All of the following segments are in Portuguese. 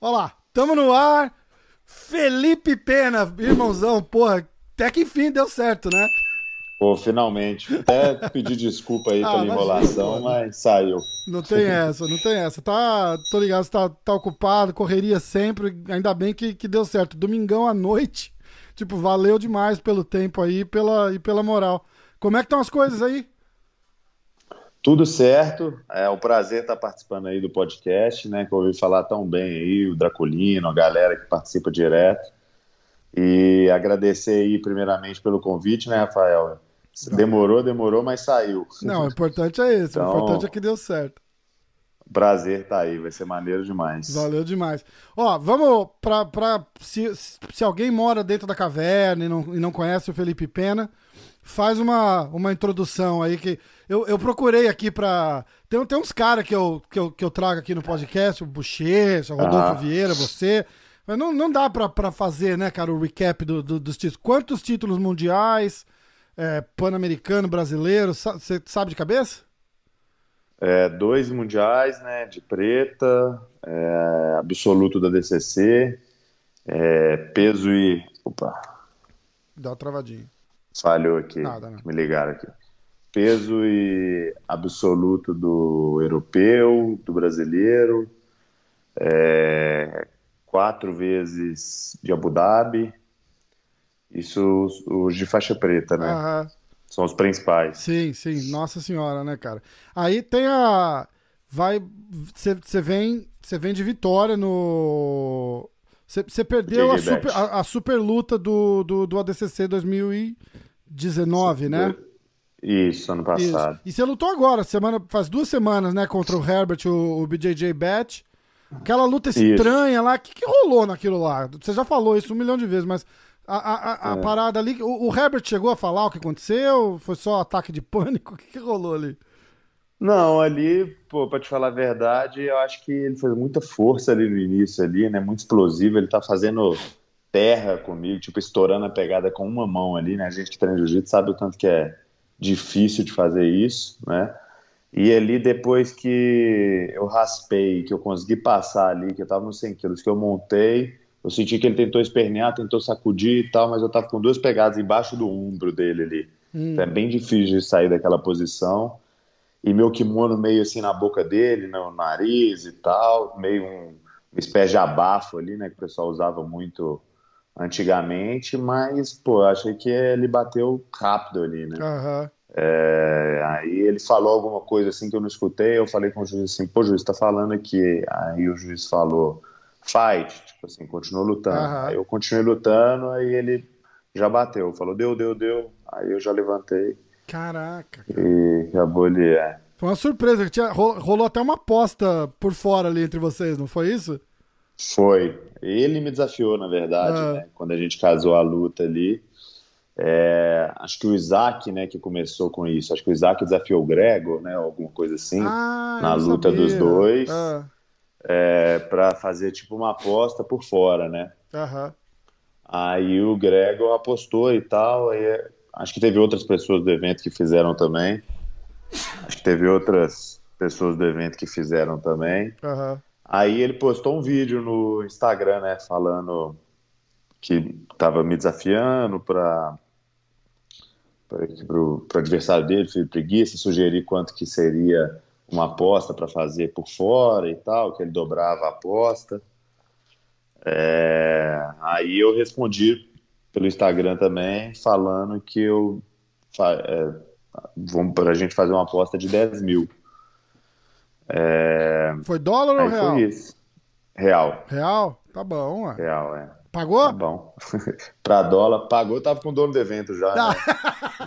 Olha lá, tamo no ar. Felipe Pena, irmãozão, porra, até que enfim deu certo, né? Pô, finalmente. Até pedir desculpa aí ah, pela enrolação, mas saiu. Não tem essa, não tem essa. Tá, tô ligado, você tá, tá ocupado, correria sempre. Ainda bem que, que deu certo. Domingão à noite, tipo, valeu demais pelo tempo aí pela, e pela moral. Como é que estão as coisas aí? Tudo certo, é um prazer estar participando aí do podcast, né? Que eu ouvi falar tão bem aí, o Draculino, a galera que participa direto. E agradecer aí, primeiramente, pelo convite, né, Rafael? Demorou, demorou, mas saiu. Não, o importante é esse, então, o importante é que deu certo. Prazer tá aí, vai ser maneiro demais. Valeu demais. Ó, vamos pra. pra se, se alguém mora dentro da caverna e não, e não conhece o Felipe Pena, faz uma, uma introdução aí que. Eu, eu procurei aqui pra. Tem, tem uns caras que eu, que, eu, que eu trago aqui no podcast, o Bochecha, o Rodolfo ah. Vieira, você. Mas não, não dá pra, pra fazer, né, cara, o recap do, do dos títulos. Quantos títulos mundiais? É, pan-americano, brasileiro, você sabe de cabeça? É, dois mundiais, né, de preta, é, absoluto da DCC, é, peso e... Opa. Dá uma travadinha. Falhou aqui, Nada, me ligaram aqui. Peso e absoluto do europeu, do brasileiro, é, quatro vezes de Abu Dhabi, isso os de faixa preta, né? Aham. São os principais. Sim, sim. Nossa senhora, né, cara? Aí tem a. Vai. Você vem. Você vem de vitória no. Você perdeu a super, a, a super, luta do, do, do ADCC 2019, né? Isso, ano passado. Isso. E você lutou agora, semana, faz duas semanas, né? Contra o Herbert, o, o BJJ Bet. Aquela luta estranha isso. lá. O que, que rolou naquilo lá? Você já falou isso um milhão de vezes, mas a, a, a é. parada ali. O, o, Herbert chegou a falar o que aconteceu? Foi só ataque de pânico? O que, que rolou ali? Não, ali, pô, pra te falar a verdade, eu acho que ele fez muita força ali no início, ali, né? Muito explosivo. Ele tá fazendo terra comigo, tipo, estourando a pegada com uma mão ali, né? A gente que treina jiu-jitsu sabe o tanto que é difícil de fazer isso, né? E ali, depois que eu raspei, que eu consegui passar ali, que eu tava nos 100 quilos, que eu montei, eu senti que ele tentou espernear, tentou sacudir e tal, mas eu tava com duas pegadas embaixo do ombro dele ali. Hum. Então é bem difícil de sair daquela posição. E meu kimono meio assim na boca dele, no nariz e tal, meio um, uma espécie de abafo ali, né, que o pessoal usava muito antigamente, mas, pô, achei que ele bateu rápido ali, né? Uhum. É, aí ele falou alguma coisa assim que eu não escutei, eu falei com o juiz assim, pô, juiz, tá falando aqui. Aí o juiz falou, fight, tipo assim, continua lutando. Uhum. Aí eu continuei lutando, aí ele já bateu, falou, deu, deu, deu. Aí eu já levantei. Caraca. E acabou ali, é. Foi uma surpresa, que tinha, rolou até uma aposta por fora ali entre vocês, não foi isso? Foi. Ele me desafiou, na verdade, uhum. né? Quando a gente casou a luta ali. É, acho que o Isaac, né, que começou com isso. Acho que o Isaac desafiou o Grego, né? Alguma coisa assim. Ah, na luta sabia. dos dois. Uhum é, para fazer tipo uma aposta por fora, né? Uhum. Aí o Gregor apostou e tal. Aí, acho que teve outras pessoas do evento que fizeram também. Acho que teve outras pessoas do evento que fizeram também. Uhum. Aí ele postou um vídeo no Instagram, né, falando que estava me desafiando para para o adversário dele, Felipe Preguiça, sugerir quanto que seria uma aposta para fazer por fora e tal, que ele dobrava a aposta. É, aí eu respondi pelo Instagram também, falando que eu é, vamos para a gente fazer uma aposta de 10 mil. É, foi dólar ou real? Foi isso. Real. Real? Tá bom, ué. Real, é. Pagou? Tá bom. pra dólar, pagou, tava com o dono do evento já. Né?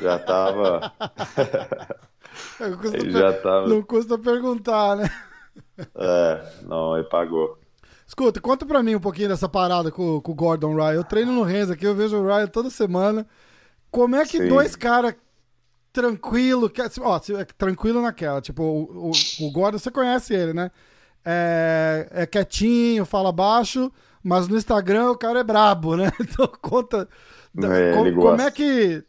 já tava. Não custa, ele já tava... não custa perguntar, né? É, não, ele pagou. Escuta, conta pra mim um pouquinho dessa parada com, com o Gordon Ryan. Eu treino no Renzo aqui, eu vejo o Ryan toda semana. Como é que Sim. dois caras tranquilo, que, ó, é tranquilo naquela, tipo, o, o, o, Gordon, você conhece ele, né? é, é quietinho, fala baixo, mas no Instagram o cara é brabo, né? Então conta. É, como, como é que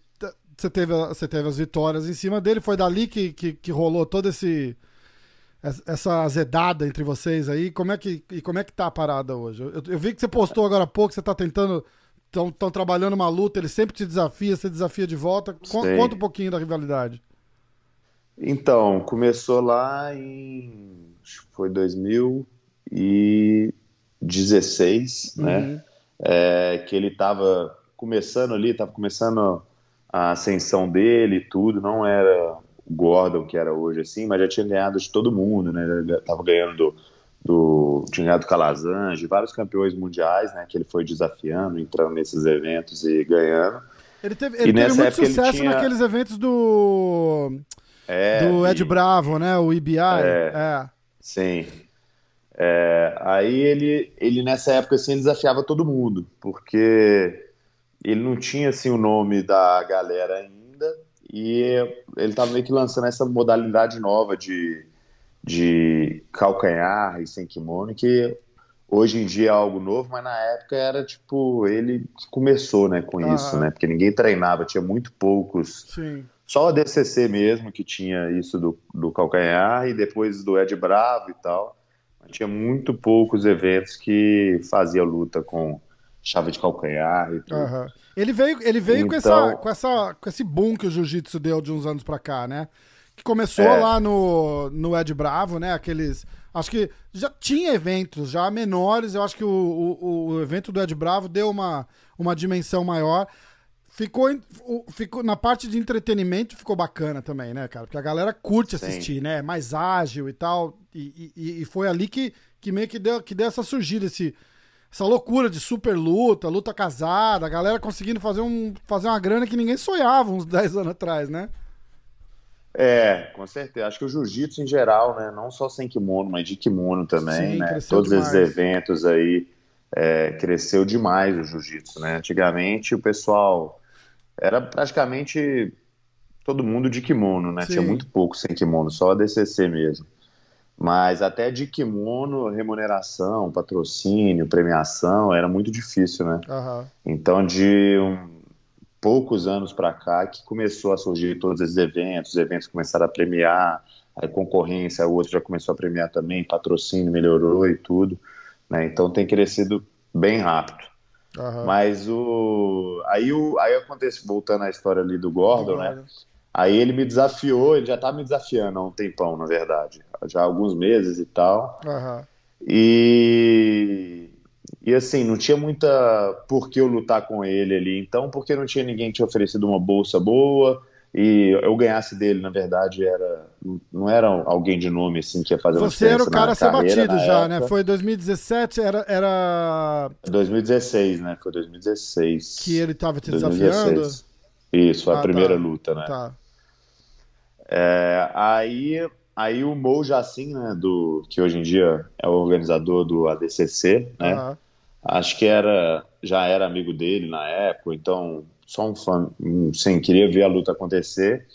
você teve, você teve as vitórias em cima dele? Foi dali que, que, que rolou todo esse. es- Essa azedada entre vocês aí, como é que, e como é que tá a parada hoje? Eu, eu vi que você postou agora há pouco, você tá tentando, estão trabalhando uma luta, ele sempre te desafia, você desafia de volta. Con- conta um pouquinho da rivalidade. Então, começou lá em. Acho que foi 2016, né? Uhum. É, que ele estava começando ali, estava começando a ascensão dele e tudo. Não era o Gordon que era hoje assim, mas já tinha ganhado de todo mundo, né? Ele Tava ganhando do. do tinha ganhado do Calazans, de vários campeões mundiais, né? Que ele foi desafiando, entrando nesses eventos e ganhando. Ele teve, ele teve muito sucesso tinha- naqueles eventos do, É, do Ed e- Bravo, né? O EBI. É. É. Sim. É, aí ele, ele nessa época assim, desafiava todo mundo, porque ele não tinha assim o nome da galera ainda e ele estava meio que lançando essa modalidade nova de, de calcanhar e sem kimono, que hoje em dia é algo novo, mas na época era tipo ele começou, né, com isso, né? Porque ninguém treinava, tinha muito poucos Sim. só a DCC mesmo que tinha isso do, do calcanhar e depois do Ed Bravo e tal. Mas Tinha muito poucos eventos que fazia luta com chave de calcanhar e tudo. Aham. Ele veio, ele veio com, Então- essa, com, essa, com esse boom que o jiu-jitsu deu de uns anos pra cá, né? Que começou É. lá no, no Ed Bravo, né? Aqueles. Acho que já tinha eventos já menores. Eu acho que o, o, o evento do Ed Bravo deu uma, uma dimensão maior. Ficou, ficou na parte de entretenimento ficou bacana também, né, cara? Porque a galera curte Sim. assistir, né? É mais ágil e tal. E, e- e foi ali que, que meio que deu, que deu essa surgida, esse, essa loucura de super luta, luta casada, a galera conseguindo fazer, um, fazer uma grana que ninguém sonhava uns 10 anos atrás, né? É, com certeza. Acho que o jiu-jitsu em geral, né? Não só sem kimono, mas de kimono também, Sim, né? Todos esses demais. eventos aí é, cresceu demais o jiu-jitsu, né? Antigamente o pessoal era praticamente todo mundo de kimono, né? Sim. Tinha muito pouco sem kimono, só a DCC mesmo. Mas até de kimono, remuneração, patrocínio, premiação, era muito difícil, né? Aham. Então, de um- poucos anos para cá, que começou a surgir todos esses eventos, os eventos começaram a premiar, a concorrência, o outro já começou a premiar também, patrocínio melhorou e tudo, né? Então tem crescido bem rápido. aham. Mas o aí o aí acontece voltando à história ali do Gordon, né? Agora. Aí ele me desafiou, ele já tá me desafiando há um tempão, na verdade, já há alguns meses e tal. Aham. E, e assim, não tinha muita por que eu lutar com ele ali. Então, porque não tinha ninguém que tinha oferecido uma bolsa boa e eu ganhasse dele, na verdade, era não era alguém de nome assim que ia fazer uma Você era o cara a ser carreira batido já, época. né? Foi 2017, era, era 2016, né? Foi 2016. que ele tava te 2016. desafiando? Isso, foi a Ah, primeira tá. luta, né? Tá. É, aí, aí o Mo Jacin, né, do, que hoje em dia é o organizador do ADCC, né? Aham. Acho que era, já era amigo dele na época, então só um fã, sim, queria ver a luta acontecer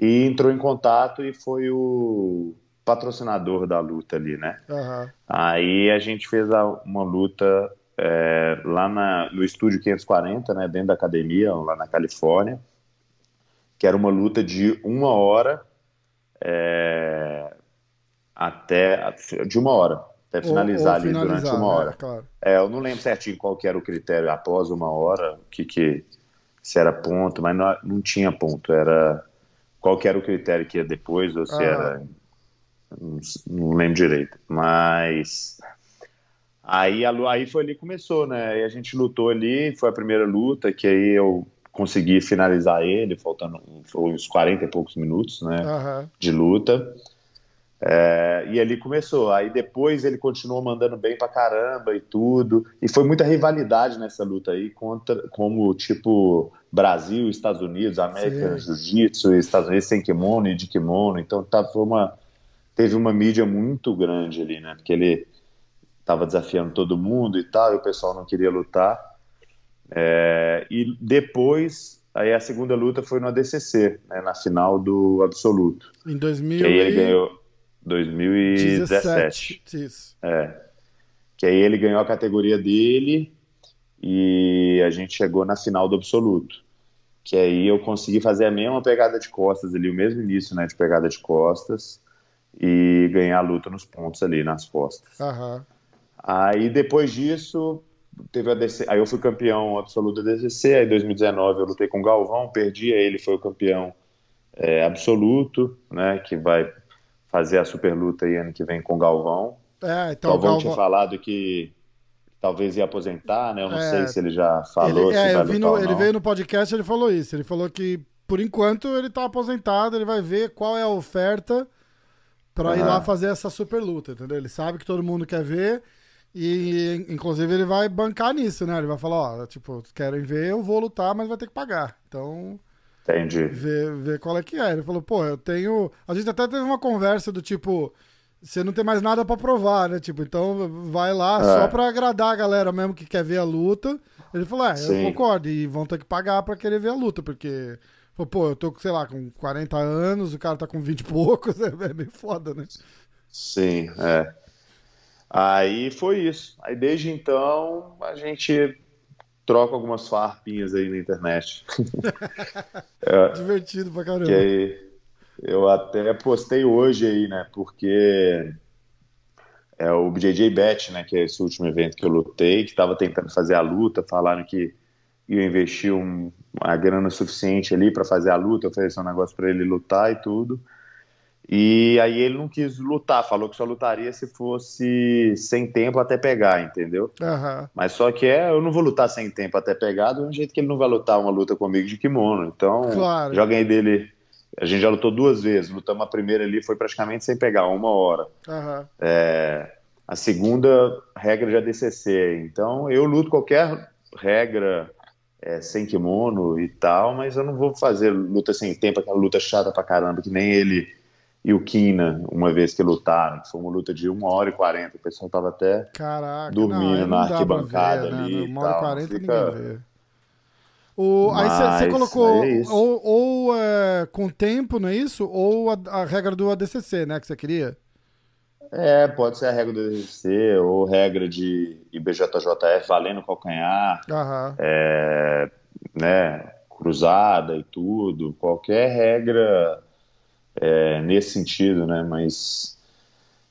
e entrou em contato e foi o patrocinador da luta ali, né? Aham. Aí a gente fez a- uma luta é, lá na- no estúdio 540, né, dentro da academia, lá na Califórnia, que era uma luta de uma hora é, até de uma hora, até finalizar Ou- ou ali durante finalizar, uma né? hora. Claro. É, eu não lembro certinho qual que era o critério após uma hora, o que que se era ponto, mas não, não tinha ponto, era qual que era o critério que ia depois ou se Ah. era não, não lembro direito, mas aí a aí foi ali que começou, né? Aí a gente lutou ali, foi a primeira luta que aí eu consegui finalizar ele, faltando uns 40 e poucos minutos, né? Aham. de luta. É, e ali começou. Aí depois ele continuou mandando bem pra caramba e tudo. E foi muita rivalidade nessa luta aí, contra, como tipo Brasil Estados Unidos, American Sim. Jiu-Jitsu Estados Unidos sem kimono e de kimono. Então tá, foi uma, teve uma mídia muito grande ali, né? Porque ele tava desafiando todo mundo e tal, e o pessoal não queria lutar. É, e depois, aí a segunda luta foi no ADCC, né, na final do Absoluto. Em 2000 Que aí ele ganhou 2017. 17, isso. É. Que aí ele ganhou a categoria dele e a gente chegou na final do absoluto. Que aí eu consegui fazer a mesma pegada de costas ali, o mesmo início, né, de pegada de costas e ganhar a luta nos pontos ali, nas costas. Aham. Aí depois disso, teve a DC, aí eu fui campeão absoluto da DCC, aí em 2019 eu lutei com o Galvão, perdi, aí ele foi o campeão é, absoluto, né, que vai fazer a super luta aí ano que vem com o Galvão. É, então Galvão Galvão. tinha falado que talvez ia aposentar, né, eu não É. sei se ele já falou Ele, se é, vai no- ele veio no podcast ele falou isso. Ele falou que, por enquanto, ele tá aposentado, ele vai ver qual é a oferta pra ir Aham. lá fazer essa super luta, entendeu? Ele sabe que todo mundo quer ver e, inclusive, ele vai bancar nisso, né? Ele vai falar, ó, tipo, querem ver, eu vou lutar, mas vai ter que pagar. Então, Entendi. ver, ver qual é que é. Ele falou, pô, eu tenho. A gente até teve uma conversa do tipo. Você não tem mais nada pra provar, né? Tipo, então vai lá É. só pra agradar a galera mesmo que quer ver a luta. Ele falou, é, eu Sim. concordo. E vão ter que pagar pra querer ver a luta, porque. Pô, eu tô, sei lá, com 40 anos, o cara tá com 20 e poucos, é meio foda, né? Sim, é. Aí foi isso. Aí desde então a gente troca algumas farpinhas aí na internet. Divertido pra caramba. Aí eu até postei hoje aí, né? Porque é o BJJ Bet, né? Que é esse último evento que eu lutei, que estava tentando fazer a luta, falaram que ia investir um- uma grana suficiente ali para fazer a luta, oferecer um negócio para ele lutar e tudo. E aí ele não quis lutar, falou que só lutaria se fosse sem tempo até pegar, entendeu? Aham. Mas só que é, eu não vou lutar sem tempo até pegar, do mesmo jeito que ele não vai lutar uma luta comigo de kimono. Então, Claro. já ganhei dele. A gente já lutou duas vezes. Lutamos a primeira ali, foi praticamente sem pegar, uma hora. Aham. É, a segunda, regra de ADCC. Então, eu luto qualquer regra é, sem kimono e tal, mas eu não vou fazer luta sem tempo, aquela luta chata pra caramba, que nem ele e o Kina, uma vez que lutaram. que Foi uma luta de uma hora e quarenta. O pessoal tava até Caraca. Dormindo não, na arquibancada ver, né? ali e Uma hora e tal, quarenta fica- ninguém vê. O, aí você Mas, colocou é ou, ou, é, com tempo, não é isso? Ou a, a regra do ADCC, né? Que você queria? É, pode ser a regra do DCC ou regra de IBJJF valendo calcanhar, Aham. é, né, cruzada e tudo, qualquer regra é, nesse sentido, né, mas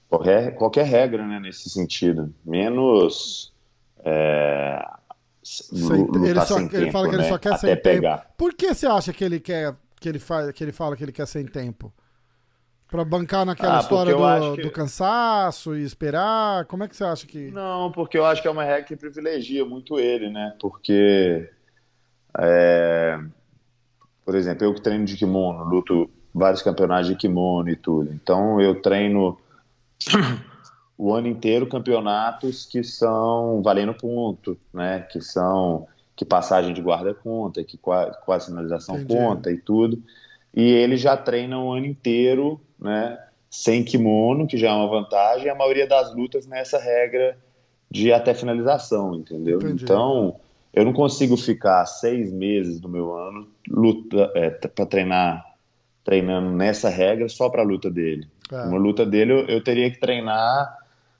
qualquer, qualquer regra, né, nesse sentido, menos é, ele só- ele tempo, fala que ele né, só quer até sem tempo. pegar. Por que você acha que ele quer que ele faz que ele fala que ele quer sem tempo? Pra bancar naquela Ah, história do, que- do cansaço e esperar? Como é que você acha que. Não, porque eu acho que é uma regra que privilegia muito ele, né? Porque, é, por exemplo, eu que treino de kimono, luto vários campeonatos de kimono e tudo. Então eu treino o ano inteiro campeonatos que são valendo ponto, né? Que são que passagem de guarda conta, que qua- quase finalização Entendi. conta e tudo. E ele já treina o ano inteiro, né? Sem kimono, que já é uma vantagem, e a maioria das lutas nessa regra de até finalização, entendeu? Entendi. Então, eu não consigo ficar seis meses do meu ano luta é, para treinar treinando nessa regra só para a luta dele. É. Uma luta dele eu, eu teria que treinar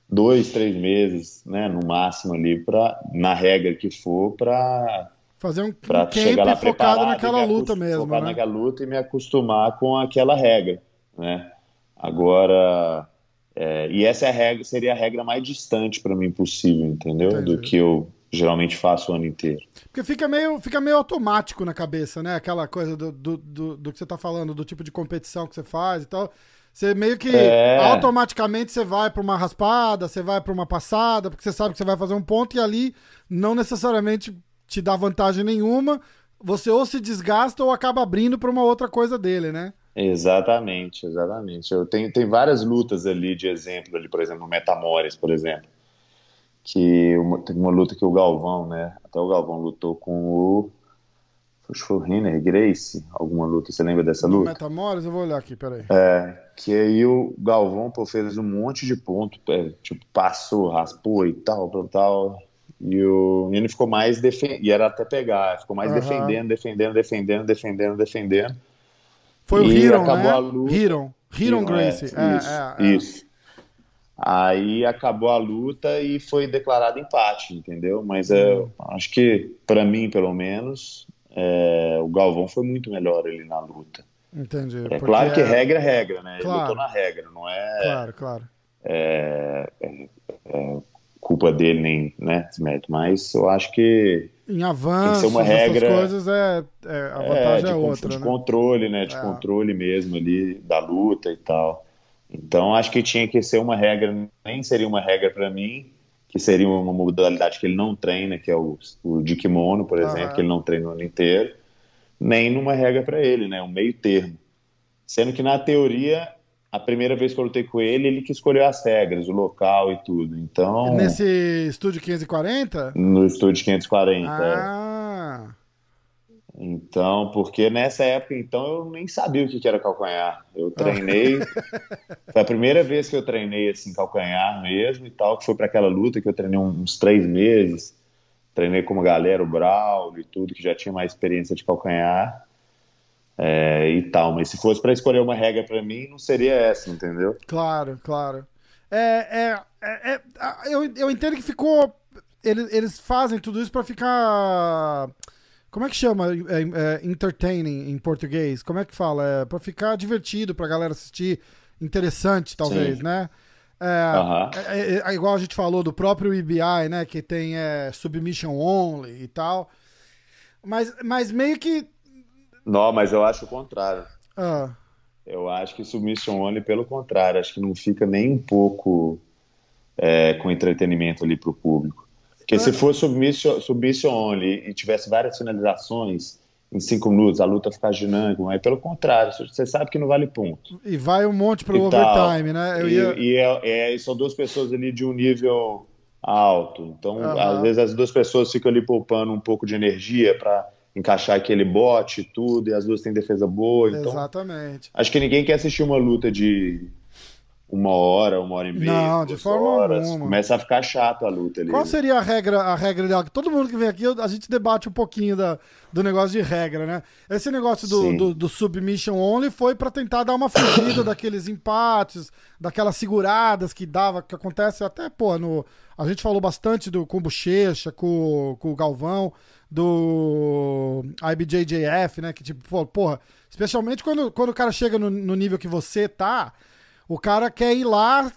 dois, três meses, né, no máximo ali para na regra que for para Fazer um, camp chegar lá focado naquela luta mesmo, focar né? naquela luta e me acostumar com aquela regra, né? Agora é, e essa é a regra, seria a regra mais distante para mim possível, entendeu? Entendi. Do que eu geralmente faço o ano inteiro. Porque fica meio, fica meio automático na cabeça, né? Aquela coisa do, do, do, do que você tá falando, do tipo de competição que você faz e tal. Você meio que É. automaticamente você vai pra uma raspada, você vai pra uma passada, porque você sabe que você vai fazer um ponto e ali não necessariamente te dá vantagem nenhuma. Você ou se desgasta ou acaba abrindo pra uma outra coisa dele, né? Exatamente, exatamente. Eu tenho tem várias lutas ali de exemplo ali, por exemplo, Metamores, por exemplo, que uma, teve uma luta que o Galvão, né? Até o Galvão lutou com o acho que foi o Renner Grace, alguma luta. Você lembra dessa luta? Metamores, eu vou olhar aqui, peraí. É, que aí o Galvão pô, fez um monte de ponto, é, tipo, passou, raspou e tal, tal, tal. E o menino ficou mais defendendo, e era até pegar, ficou mais Aham. defendendo, defendendo, defendendo, defendendo, defendendo. Foi o Hiron, acabou né? a luta. Hiron. Hiron é, É, isso, é, é. isso. Aí acabou a luta e foi declarado empate, entendeu? Mas é, Hum. acho que, pra mim, pelo menos, é, o Galvão foi muito melhor ali na luta. Entendi. É claro que é- regra é regra, né? Ele Claro. lutou na regra, não é, Claro, claro. é, é culpa dele nem né, esse mérito, mas eu acho que Em avanços, uma essas regra- coisas, é, é- a é, vantagem de, é, outra, de né? controle, né? De É. controle mesmo ali da luta e tal. Então acho que tinha que ser uma regra, nem seria uma regra pra mim, que seria uma modalidade que ele não treina, que é o, o de kimono, por exemplo, Aham. que ele não treina o ano inteiro, nem numa regra pra ele, né? Um meio termo. Sendo que na teoria, a primeira vez que eu lutei com ele, ele que escolheu as regras, o local e tudo. Então, Nesse estúdio 540? no estúdio 540. é. Ah, Então, porque nessa época, então, eu nem sabia o que era calcanhar. Eu treinei, foi a primeira vez que eu treinei, assim, calcanhar mesmo e tal, que foi para aquela luta que eu treinei uns três meses. Treinei com uma galera, o Braulio e tudo, que já tinha mais experiência de calcanhar é, e tal. Mas se fosse para escolher uma regra para mim, não seria essa, entendeu? claro, claro. É, é, é- é- eu, eu entendo que ficou. Eles, eles fazem tudo isso pra ficar. Como é que chama? É, é, entertaining em português? Como é que fala? É pra ficar divertido, pra galera assistir. Interessante, talvez, Sim. né? É, é- é- é igual a gente falou do próprio EBI, né? Que tem submission only e tal. Mas, mas meio que. Não, mas eu acho o contrário. ah, Eu acho que Submission Only, pelo contrário, acho que não fica nem um pouco com entretenimento ali pro público. Porque se for Submission, submission Only e tivesse várias finalizações em cinco minutos, a luta ficar dinâmica, mas pelo contrário, você sabe que não vale ponto. e vai um monte E tal. overtime, né? Eu e ia. e é- é- são duas pessoas ali de um nível alto. Então, Aham. às vezes, as duas pessoas ficam ali poupando um pouco de energia para encaixar aquele bote e tudo, e as duas têm defesa boa. Então, Exatamente. Acho que ninguém quer assistir uma luta de uma hora, uma hora e meia. Não, de forma horas. alguma. Começa a ficar chato a luta ali. Qual seria a regra, a regra ideal? Todo mundo que vem aqui, a gente debate um pouquinho da, do negócio de regra, né? Esse negócio do, do, do submission only foi pra tentar dar uma fugida daqueles empates, daquelas seguradas que dava, que acontece até, pô, no, a gente falou bastante do, com Bochecha, com, com o Galvão, do IBJJF, né? Que tipo, pô, porra, especialmente quando, quando o cara chega no, no nível que você tá, o cara quer ir lá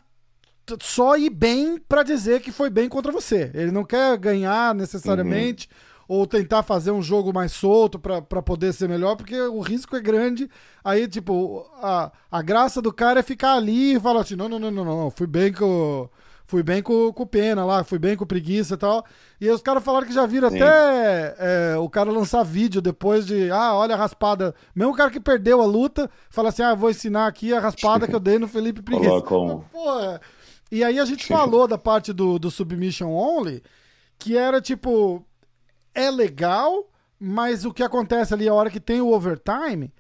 só ir bem pra dizer que foi bem contra você. Ele não quer ganhar necessariamente ou tentar fazer um jogo mais solto pra pra poder ser melhor, porque o risco é grande. Aí, tipo, a, a graça do cara é ficar ali e falar assim: não, não, não, não, não, fui bem com. Fui bem com, com pena lá, fui bem com preguiça e tal. E os caras falaram que já viram Sim. até é, o cara lançar vídeo depois de, ah, olha a raspada. Mesmo o cara que perdeu a luta, fala assim: ah, vou ensinar aqui a raspada que eu dei no Felipe Preguiça. Coloca um- Porra. E aí a gente falou da parte do, do Submission Only, que era tipo, é legal, mas o que acontece ali a hora que tem o overtime,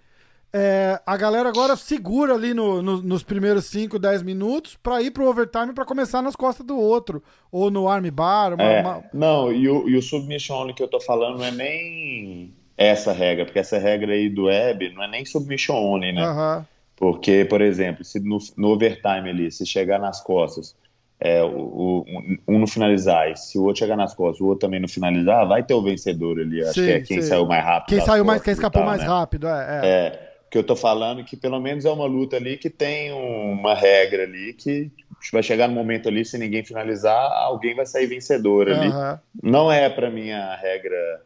é, a galera agora segura ali no- no- nos primeiros 5, 10 minutos pra ir pro overtime pra começar nas costas do outro. Ou no armbar. Uma, É, uma- Não, e o, e o submission only que eu tô falando não é nem essa regra, porque essa regra aí do web não é nem submission only, né? Porque, por exemplo, se no, no overtime ali, se chegar nas costas, é, o, o- um, não finalizar, e se o outro chegar nas costas, o outro também não finalizar, vai ter o vencedor ali. Acho Sim, que é quem sim. saiu mais rápido. Quem saiu mais, quem escapou tal, mais né? rápido, é. é. É, que eu tô falando que pelo menos é uma luta ali que tem uma regra ali que vai chegar no momento ali, se ninguém finalizar, alguém vai sair vencedor ali. Aham. Não é pra mim a regra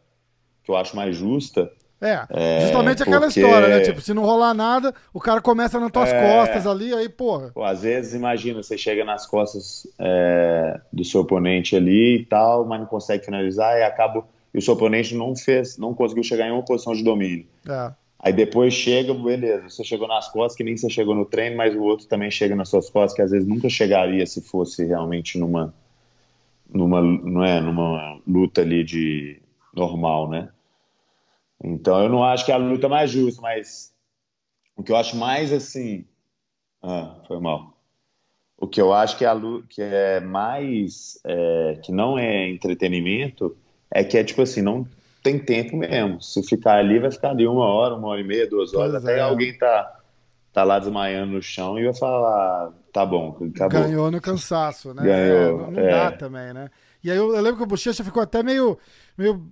que eu acho mais justa. É, justamente aquela porque- história, né? Tipo, se não rolar nada, o cara começa nas tuas É. costas ali, aí, porra. Pô, às vezes, imagina, você chega nas costas é, do seu oponente ali e tal, mas não consegue finalizar e acaba e o seu oponente não fez, não conseguiu chegar em uma posição de domínio. É. Aí depois chega, beleza, você chegou nas costas, que nem você chegou no treino, mas o outro também chega nas suas costas, que às vezes nunca chegaria se fosse realmente numa, numa, não é, numa luta ali de normal, né? Então eu não acho que é a luta mais justa, mas o que eu acho mais assim, ah, foi mal. O que eu acho que é, a que é mais, é, que não é entretenimento, é que é tipo assim, não tem tempo mesmo. Se ficar ali, vai ficar ali uma hora, uma hora e meia, duas horas, pois até é. alguém tá, tá lá desmaiando no chão e vai falar, tá bom, acabou. Ganhou no cansaço, né? Ganhou, é, não, é. dá também, né? E aí eu, eu, lembro que o Bochecha ficou até meio, meio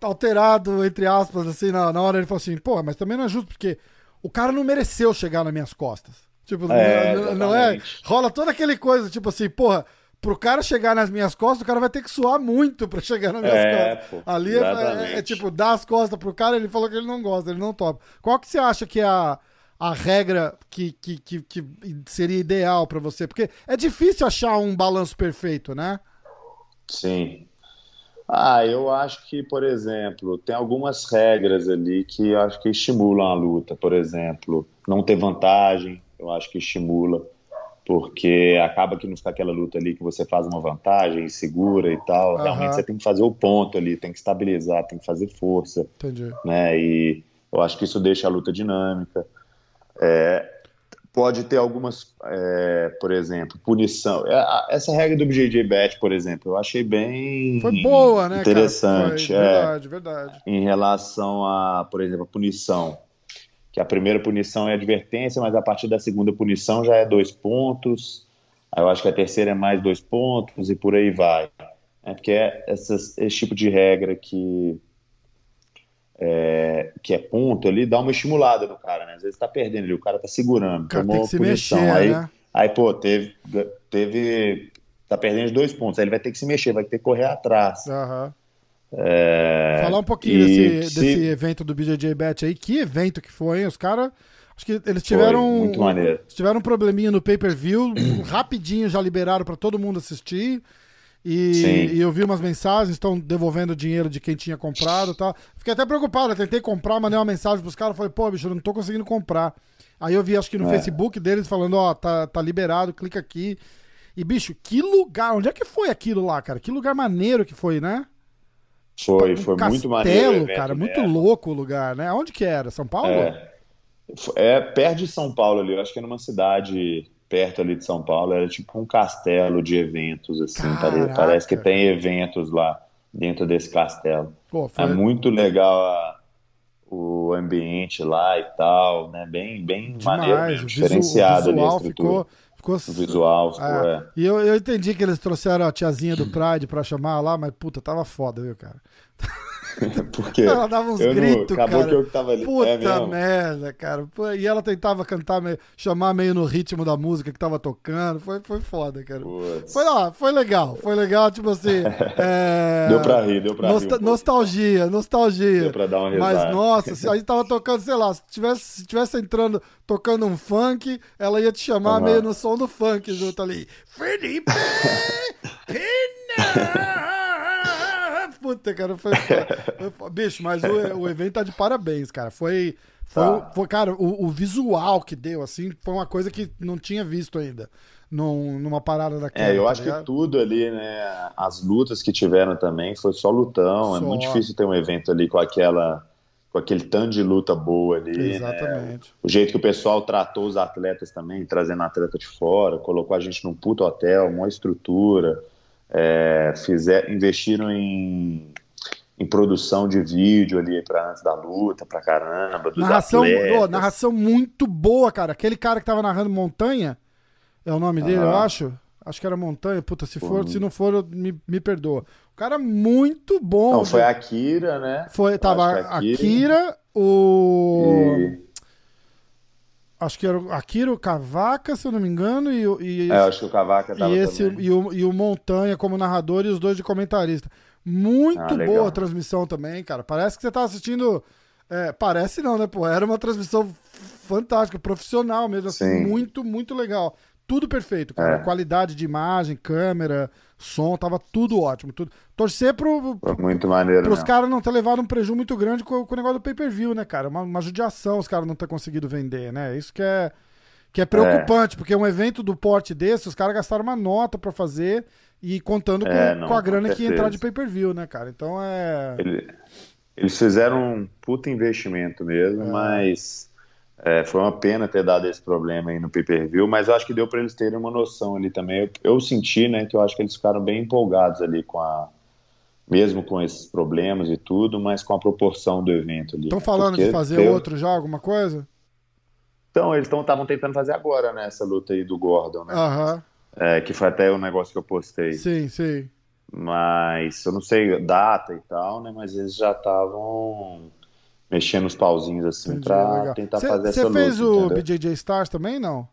alterado, entre aspas, assim, na, na hora ele falou assim, pô, mas também não é justo, porque o cara não mereceu chegar nas minhas costas. Tipo, é, não, não, é? Rola toda aquele coisa, tipo assim, porra, pro cara chegar nas minhas costas, o cara vai ter que suar muito pra chegar nas minhas é, costas. Pô, Ali é, é, é, tipo, dar as costas pro cara, ele falou que ele não gosta, ele não topa. Qual que você acha que é a, a regra que, que, que, que seria ideal para você? Porque é difícil achar um balanço perfeito, né? Sim. Ah, eu acho que, por exemplo, tem algumas regras ali que eu acho que estimulam a luta. Por exemplo, não ter vantagem, eu acho que estimula porque acaba que não fica aquela luta ali que você faz uma vantagem, segura e tal. Uhum. Realmente você tem que fazer o ponto ali, tem que estabilizar, tem que fazer força. Entendi. Né? E eu acho que isso deixa a luta dinâmica. É, pode ter algumas, é, por exemplo, punição. É, essa regra do BJJ Bet, por exemplo, eu achei bem Foi boa, né, interessante. Foi, verdade, é, verdade. Em relação a, por exemplo, a punição que a primeira punição é advertência, mas a partir da segunda punição já é dois pontos. Aí eu acho que a terceira é mais dois pontos e por aí vai. É porque é essas, esse tipo de regra que é, que é ponto ali dá uma estimulada no cara, né? Às vezes tá perdendo ali, o cara tá segurando, o cara tomou tem que punição. Se mexer, aí, né? aí, pô, teve, teve. Tá perdendo dois pontos, aí ele vai ter que se mexer, vai ter que correr atrás. Uhum. É... Falar um pouquinho desse, se... desse evento do BJJ Bet aí. Que evento que foi, hein? Os caras. Acho que eles tiveram. Foi, muito maneiro. Tiveram um probleminha no pay-per-view. rapidinho já liberaram para todo mundo assistir. E, e, eu vi umas mensagens, estão devolvendo dinheiro de quem tinha comprado tá? Fiquei até preocupado, tentei comprar, mandei uma mensagem pros caras, falei, pô, bicho, eu não tô conseguindo comprar. Aí eu vi, acho que no é. Facebook deles, falando, ó, oh, tá, tá liberado, clica aqui. E, bicho, que lugar, onde é que foi aquilo lá, cara? Que lugar maneiro que foi, né? Foi, foi castelo, muito maneiro. cara, muito louco o lugar, né? Onde que era? São Paulo? É, é perto de São Paulo ali, eu acho que é numa cidade perto ali de São Paulo, era tipo um castelo de eventos, assim, Caraca. parece que tem eventos lá dentro desse castelo. Pô, foi... É muito legal a, o ambiente lá e tal, né? Bem, bem Demais. maneiro, mesmo, diferenciado o visual ali a ficou, ficou... O visual ficou, é. é. E eu, eu entendi que eles trouxeram a tiazinha do Pride pra chamar lá, mas puta, tava foda, viu, cara? Porque ela dava uns gritos, acabou cara. que eu tava ali. Puta é merda, cara. E ela tentava cantar, meio, chamar meio no ritmo da música que tava tocando. Foi, foi foda, cara. Foi, ó, foi legal. Foi legal, tipo assim. É... Deu pra rir, deu pra rir. Um nostalgia, nostalgia. Deu pra dar uma risada. Mas, nossa, se a gente tava tocando, sei lá, se tivesse, se tivesse entrando, tocando um funk, ela ia te chamar uhum. meio no som do funk junto ali. Felipe Pina! Puta, cara, foi. bicho, mas o, o evento tá de parabéns, cara. Foi. Foi, tá. foi cara, o, o, visual que deu, assim, foi uma coisa que não tinha visto ainda num, numa parada daquela. É, eu tá acho ligado? que tudo ali, né? As lutas que tiveram também foi só lutão. É só. É muito difícil ter um evento ali com aquela. Com aquele tanto de luta boa ali. Né? Exatamente. Né? O jeito que o pessoal tratou os atletas também, trazendo atleta de fora, colocou a gente num puto hotel, uma estrutura é, fizer, investiram em, em produção de vídeo ali para antes da luta, pra caramba. narração, oh, narração muito boa, cara. Aquele cara que tava narrando Montanha, é o nome dele, eu acho. Acho que era Montanha. Puta, se for, se não for, me, me perdoa. O cara muito bom. Não, foi a Akira, né? Foi, tava a Akira, Akira o. E acho que era o Akira Cavaca, se eu não me engano, e, e é, acho que o Cavaca tava e esse e o, e o Montanha como narrador e os dois de comentarista. Muito ah, boa a transmissão também, cara. Parece que você tá assistindo. É, parece não, né, pô? Era uma transmissão fantástica, profissional mesmo, assim, muito, muito legal tudo perfeito, cara. É. Qualidade de imagem, câmera, som, tava tudo ótimo. Tudo. Torcer pro, muito maneiro. Pros caras não ter levado um prejuízo muito grande com, com o negócio do pay-per-view, né, cara? Uma, uma judiação os caras não ter conseguido vender, né? Isso que é, que é preocupante, é. porque um evento do porte desse, os caras gastaram uma nota para fazer e contando com, é, não, com a grana com que ia entrar de pay-per-view, né, cara? Então é. Eles fizeram um puta investimento mesmo, é. mas é, foi uma pena ter dado esse problema aí no pay-per-view, mas eu acho que deu para eles terem uma noção ali também. Eu, eu, senti, né, que eu acho que eles ficaram bem empolgados ali com a mesmo com esses problemas e tudo, mas com a proporção do evento ali. Estão falando Porque de fazer deu- outro já, alguma coisa? Então, eles estavam tentando fazer agora, né, essa luta aí do Gordon, né? Aham, É, que foi até o negócio que eu postei. sim, sim. Mas eu não sei data e tal, né? Mas eles já estavam mexendo os pauzinhos assim Entendi, pra legal. tentar Cê- fazer cê essa fez luta. o entendeu? BJJ Stars também, não?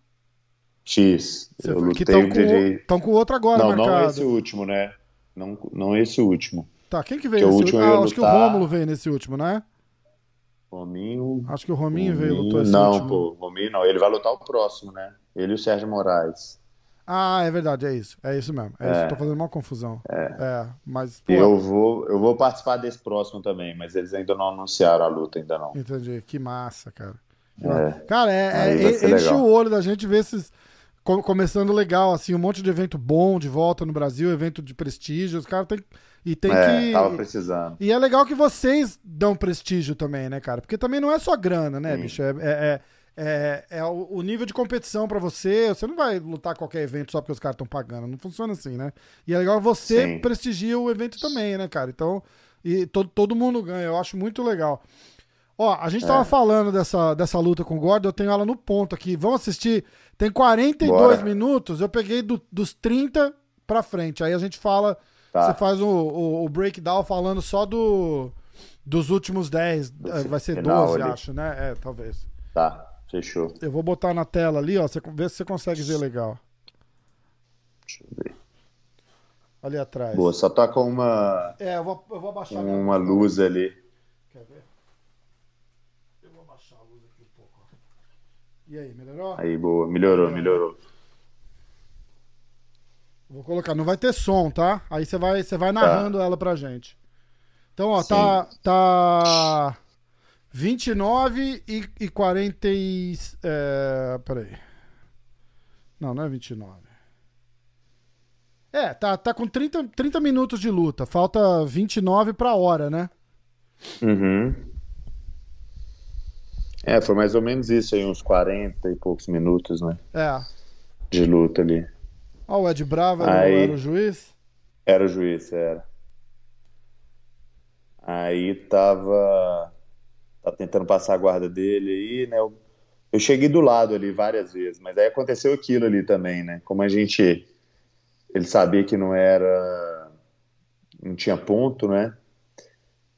X. Cê eu lutei estão o com, DJ. o- tão com outro agora Não, não marcado. esse último, né? Não, não esse último. Tá, quem que veio Que nesse último Ah, acho que o lutar- Rômulo veio nesse último, né? Rominho. Acho que o Rominho veio e Rominho- lutou esse Não, último. pô, Rominho não. Ele vai lutar o próximo, né? Ele e o Sérgio Moraes. Ah, é verdade, é isso. É isso mesmo. É, isso, É. tô fazendo uma confusão. É, mas, pô, Eu vou, eu vou participar desse próximo também, mas eles ainda não anunciaram a luta, ainda não. entendi. Que massa, cara. É. Cara, é, é- enche o olho da gente ver esses. co- Começando legal, assim, um monte de evento bom de volta no Brasil, evento de prestígio. Os caras tem. E tem é, que. tava precisando. E é legal que vocês dão prestígio também, né, cara? Porque também não é só grana, né, Sim. bicho? É, é, é, é o o nível de competição pra você. Você não vai lutar qualquer evento só porque os caras estão pagando. Não funciona assim, né? E é legal você Sim. prestigia o evento também, né, cara? Então, e todo, todo mundo ganha. Eu acho muito legal. Ó, a gente tava É. falando dessa, dessa luta com o Gordon, eu tenho ela no ponto aqui. Vamos assistir. Tem 42 Bora. minutos, eu peguei do- dos 30 pra frente. Aí a gente fala, Tá. você faz o, o, o breakdown falando só do dos últimos 10. eh, Vai ser final 12, ali. acho, né? É, talvez. Tá, fechou. Eu vou botar na tela ali, ó. Você, vê se você consegue ver legal. Deixa eu ver. Ali atrás. Boa, só tá com uma, É, eu vou, eu vou abaixar minha uma luz ali. Quer ver? Eu vou abaixar a luz aqui um pouco. E aí, melhorou? Aí, boa. Melhorou, melhorou. Vou colocar, não vai ter som, tá? Aí você vai, você vai narrando ela pra gente. Então, ó, Sim. tá, tá 29 e, e 40 e... É, peraí. Não, não é 29. É, tá, tá com 30, 30 minutos de luta. Falta 29 pra hora, né? Uhum. É, foi mais ou menos isso aí, uns 40 e poucos minutos, né? É. De luta ali. Ó, o Ed Bravo era, Aí. era o juiz. Era o juiz, era. Aí tava, tá tentando passar a guarda dele aí, né? Eu, eu cheguei do lado ali várias vezes, mas aí aconteceu aquilo ali também, né? Como a gente, ele sabia que não era, não tinha ponto, né?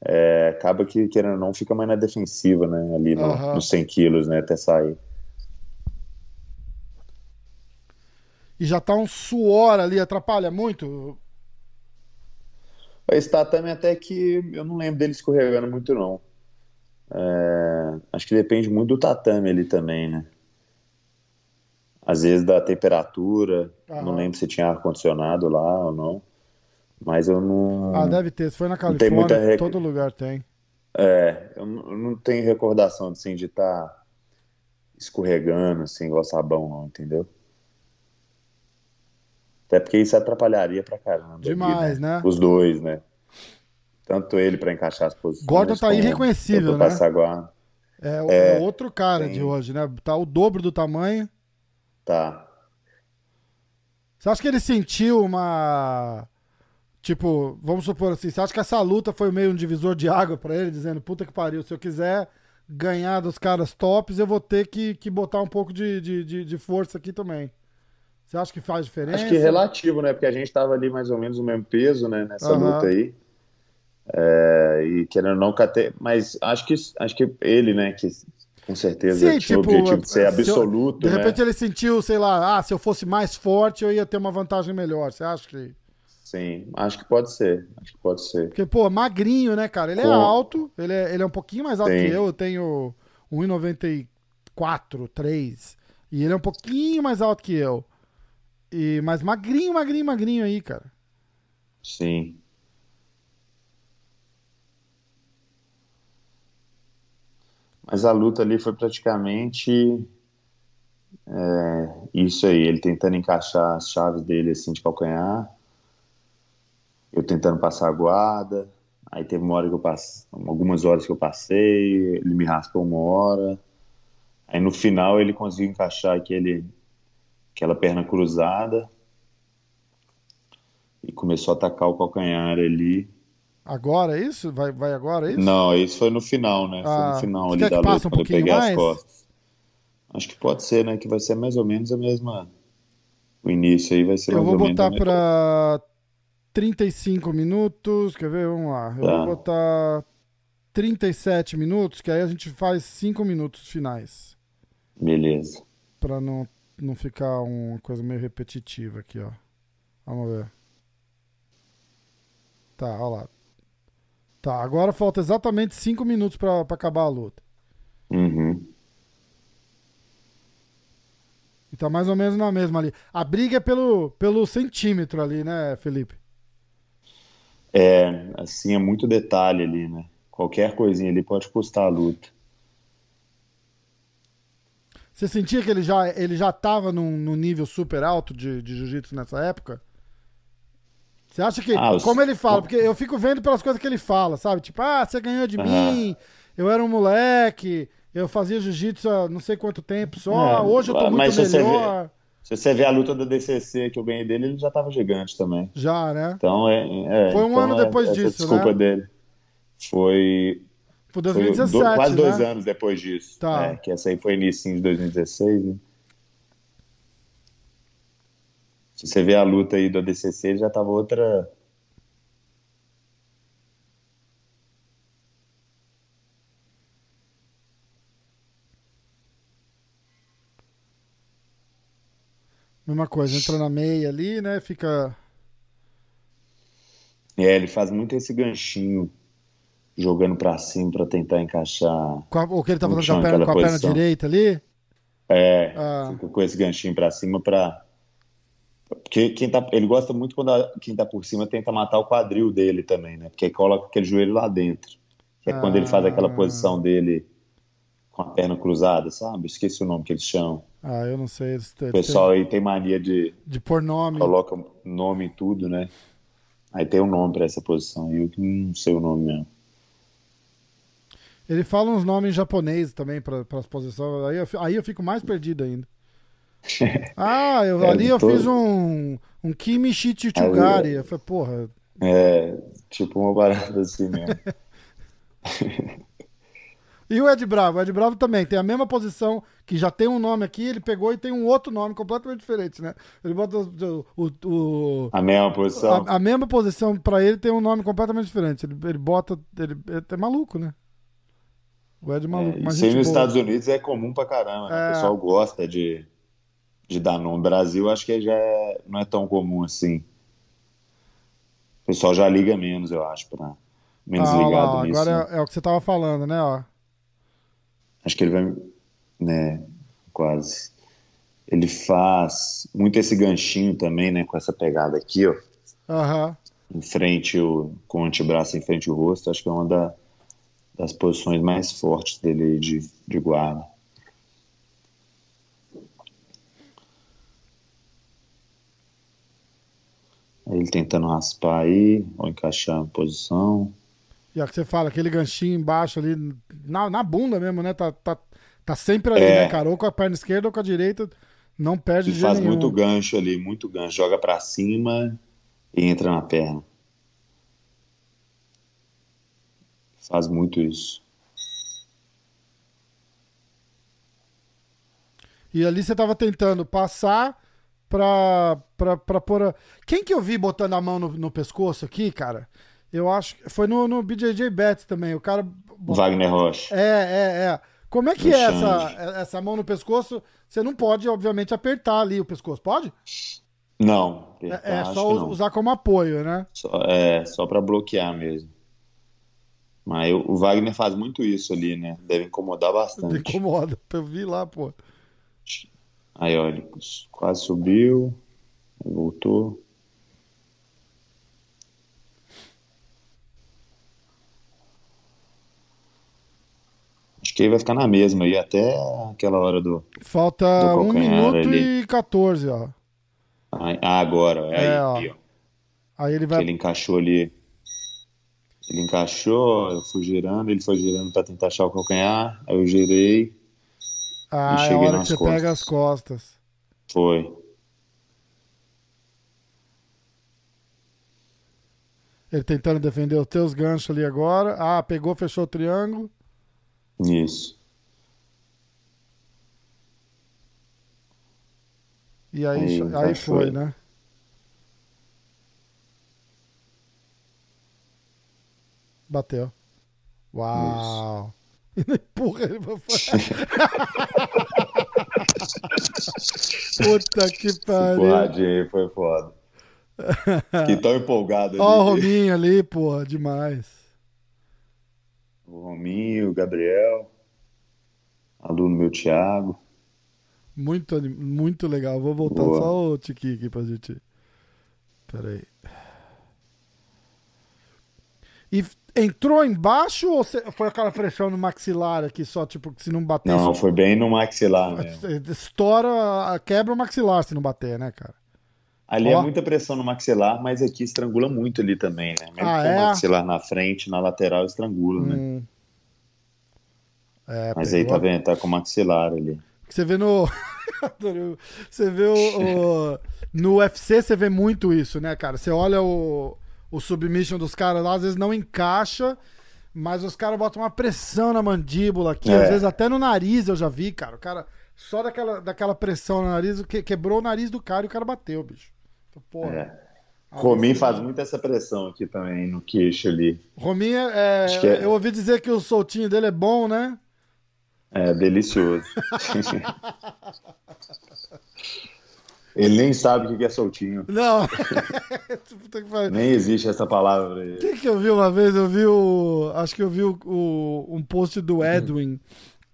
É, acaba que, querendo ou não, fica mais na defensiva, né? Ali no, Aham. nos 100 quilos, né? Até sair. E já tá um suor ali, atrapalha muito. Esse tatame até que eu não lembro dele escorregando muito, não. É, acho que depende muito do tatame ali também, né? Às vezes da temperatura, Aham. não lembro se tinha ar-condicionado lá ou não. Mas eu não. Ah, deve ter. Se foi na tem Califórnia, muita rec- todo lugar tem. É, eu não, tenho recordação assim, de estar escorregando, assim, igual sabão, não, entendeu? Até porque isso atrapalharia pra caramba. Demais, né? Os dois, né? Tanto ele pra encaixar as posições. Gordon tá irreconhecível, né? guarda. É, o- É, é outro cara tem- de hoje, né? Tá o dobro do tamanho. Tá. Você acha que ele sentiu uma. Tipo, vamos supor assim, você acha que essa luta foi meio um divisor de água pra ele, dizendo, puta que pariu, se eu quiser ganhar dos caras tops, eu vou ter que, que botar um pouco de, de, de, de força aqui também. Você acha que faz diferença? Acho que relativo, né? Porque a gente tava ali mais ou menos no mesmo peso, né? Nessa Aham. luta aí. É, e querendo ou não, cate- mas acho que, acho que ele, né? Que com certeza Sim, tinha tipo, o objetivo de ser se eu- absoluto, De né? repente ele sentiu, sei lá, ah, se eu fosse mais forte eu ia ter uma vantagem melhor. Você acha que. Sim, acho que pode ser. Acho que pode ser. Porque, pô, magrinho, né, cara? Ele é Com- alto, ele é, ele é um pouquinho mais alto Sim. que eu. Eu tenho 1,94, 3. E ele é um pouquinho mais alto que eu. E, mas magrinho, magrinho, magrinho aí, cara. Sim. Mas a luta ali foi praticamente é, isso aí, ele tentando encaixar as chaves dele assim de calcanhar, eu tentando passar a guarda, aí teve uma hora que eu passei, algumas horas que eu passei, ele me raspou uma hora, aí no final ele conseguiu encaixar aquele, aquela perna cruzada e começou a atacar o calcanhar ali. Agora é isso? Vai, vai agora é isso? Não, isso foi no final, né? Foi Ah, no final você ali da luta, um quando eu peguei as mais? costas. Acho que pode ser, né? Que vai ser mais ou menos a mesma. O início aí vai ser Eu mais vou ou menos a botar mesma. pra 35 minutos. Quer ver? Vamos lá. Eu Tá. vou botar 37 minutos, que aí a gente faz 5 minutos finais. Beleza. Pra não, não ficar uma coisa meio repetitiva aqui, ó. Vamos ver. Tá, ó lá. Tá, agora falta exatamente 5 minutos pra, pra acabar a luta. Uhum. E tá mais ou menos na mesma ali. A briga é pelo, pelo centímetro ali, né, Felipe? É, assim, é muito detalhe ali, né? Qualquer coisinha ali pode custar a luta. Você sentia que ele já, ele já tava num, num nível super alto de, de jiu-jitsu nessa época? Você acha que. Ah, os- Como ele fala? Porque eu fico vendo pelas coisas que ele fala, sabe? Tipo, ah, você ganhou de mim, eu era um moleque, eu fazia jiu-jitsu há não sei quanto tempo só, É, hoje eu tô muito mas melhor. Se você ver a luta da DCC que eu ganhei dele, ele já tava gigante também. Já, né? Então é. é, Foi um então ano é- depois essa disso, desculpa né? dele. Foi, Foi foi 2017, do- quase né? dois anos depois disso. Tá. É, que essa aí foi início de 2016. Né? Se você ver a luta aí do ADCC, já tava outra. Mesma coisa, entra na meia ali, né? Fica. É, ele faz muito esse ganchinho jogando pra cima pra tentar encaixar. com a- o que ele tá fazendo com a perna, com a aquela perna posição? direita ali? É, Ah. fica com esse ganchinho pra cima pra. Porque quem tá, ele gosta muito quando a- quem tá por cima tenta matar o quadril dele também, né? Porque aí coloca aquele joelho lá dentro. Que é quando ele faz aquela Ah. posição dele com a perna cruzada, sabe? Esqueci o nome que eles chamam. Ah, eu não sei. Eles, O pessoal aí tem mania de de pôr nome. coloca nome em tudo, né? Aí tem um nome pra essa posição. E eu que não sei o nome mesmo. Ele fala uns nomes em japonês também para as posições. Aí eu, aí eu fico mais perdido ainda. Ah, eu, É, ali eu todo- fiz um, um Kimishi Chichugari. Eu falei, porra. É, tipo uma parada assim mesmo. E o Ed Bravo? O Ed Bravo também tem a mesma posição, que já tem um nome aqui, ele pegou e tem um outro nome completamente diferente, né? Ele bota o, o- o- A mesma posição. a, a mesma posição pra ele tem um nome completamente diferente. Ele, ele bota. Ele, ele é maluco, né? O Ed é maluco. É, mas nos. Estados Unidos é comum pra caramba, né? É. O pessoal gosta de, de dar nome. Brasil acho que já é- não é tão comum assim. O pessoal já liga menos, eu acho, pra menos Ah, ligado lá, nisso. agora né? é, é o que você tava falando, né? Ó. Acho que ele vai, né, quase. Ele faz muito esse ganchinho também, né, com essa pegada aqui, ó, Aham. em frente, o, com o antebraço em frente ao rosto. Acho que é uma da- das posições mais fortes dele de, de guarda. Ele tentando raspar aí, ou encaixar a posição. E é o que você fala, aquele ganchinho embaixo ali, na, na bunda mesmo, né? Tá, tá, tá sempre ali, É. né, cara? Ou com a perna esquerda ou com a direita, não perde E de jeito faz nenhum. muito gancho ali, muito gancho. Joga pra cima e entra na perna. Faz muito isso. E ali você tava tentando passar pra, pra, pra pôr a... Quem que eu vi botando a mão no, no pescoço aqui, cara? Eu acho que foi no, no BJJ Betts também. O cara. Wagner Rocha. É, é, é. Como é que é essa, essa mão no pescoço? Você não pode, obviamente, apertar ali o pescoço, pode? Não, É, é só não. usar como apoio, né? Só, é, só pra bloquear mesmo. Mas o o Wagner faz muito isso ali, né? Deve incomodar bastante. incomoda. Eu vi lá, pô. Aí, ele quase subiu, aí voltou. Acho que ele vai ficar na mesma aí até aquela hora do. Falta Do 1 calcanhar minuto ali. e 14, ó. Ah, agora, é É, aí, ó. aí. Aí ele Que vai. ele encaixou ali. Ele encaixou, eu fui girando, ele foi girando pra tentar achar o calcanhar, aí eu girei, Ah, é a hora que você costas. pega as costas. foi. Ele tentando defender os teus ganchos ali agora. Ah, pegou, fechou o triângulo. Isso. E aí, Aí, aí, foi, foi. né? Bateu. Uau! E não empurra ele pra fora. Puta que pariu. Foi foda. Fiquei tão empolgado ali. Ó o Rominho ali, porra, demais. O Rominho, o Gabriel, aluno meu Thiago. Muito, muito legal. Vou voltar Boa. só o Tiquinho aqui pra gente. Pera aí. E entrou embaixo ou foi aquela pressão no maxilar aqui só, tipo, que se não bater, Não, foi bem no maxilar mesmo. estoura, quebra o maxilar se não bater, né, cara? Ali Ó. é muita pressão no maxilar, mas aqui estrangula muito ali também, né? Mesmo Ah, com é? o maxilar na frente, na lateral estrangula, né? Hum. É, Mas aí tá vendo, tá com o maxilar ali. Você vê no. Você vê o- No UFC, você vê muito isso, né, cara? Você olha o, o submission dos caras lá, às vezes não encaixa, mas os caras botam uma pressão na mandíbula aqui, É. às vezes até no nariz eu já vi, cara. O cara, só daquela, daquela pressão no nariz, que, quebrou o nariz do cara e o cara bateu, bicho. Porra. É. Você- faz muito essa pressão aqui também no queixo ali. Rominho, é, que é- eu ouvi dizer que o soltinho dele é bom, né? É delicioso. Ele nem sabe o que é soltinho. Não. Nem existe essa palavra pra O que, que eu vi uma vez? Eu vi o. Acho que eu vi o, o- um post do Edwin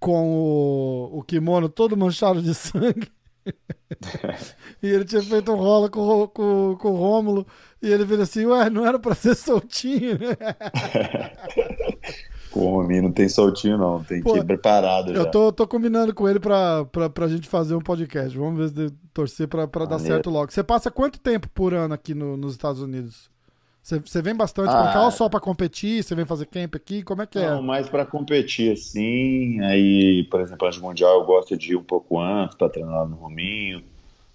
com o, o kimono todo manchado de sangue. e ele tinha feito um rola com, o- com, com o Rômulo. E ele vira assim: Ué, não era pra ser soltinho, né? O Rominho não tem soltinho, não. Tem Pô, que ir preparado já. Eu tô, tô combinando com ele pra, pra, pra gente fazer um podcast. Vamos ver se de- torcer pra, pra dar certo logo. Você passa quanto tempo por ano aqui no- nos Estados Unidos? Você, você vem bastante pra Ah. cá ou só pra competir? Você vem fazer camp aqui? Como é que é? Não, mais para competir assim. Aí, por exemplo, antes do Mundial eu gosto de ir um pouco antes para treinar lá no Rominho,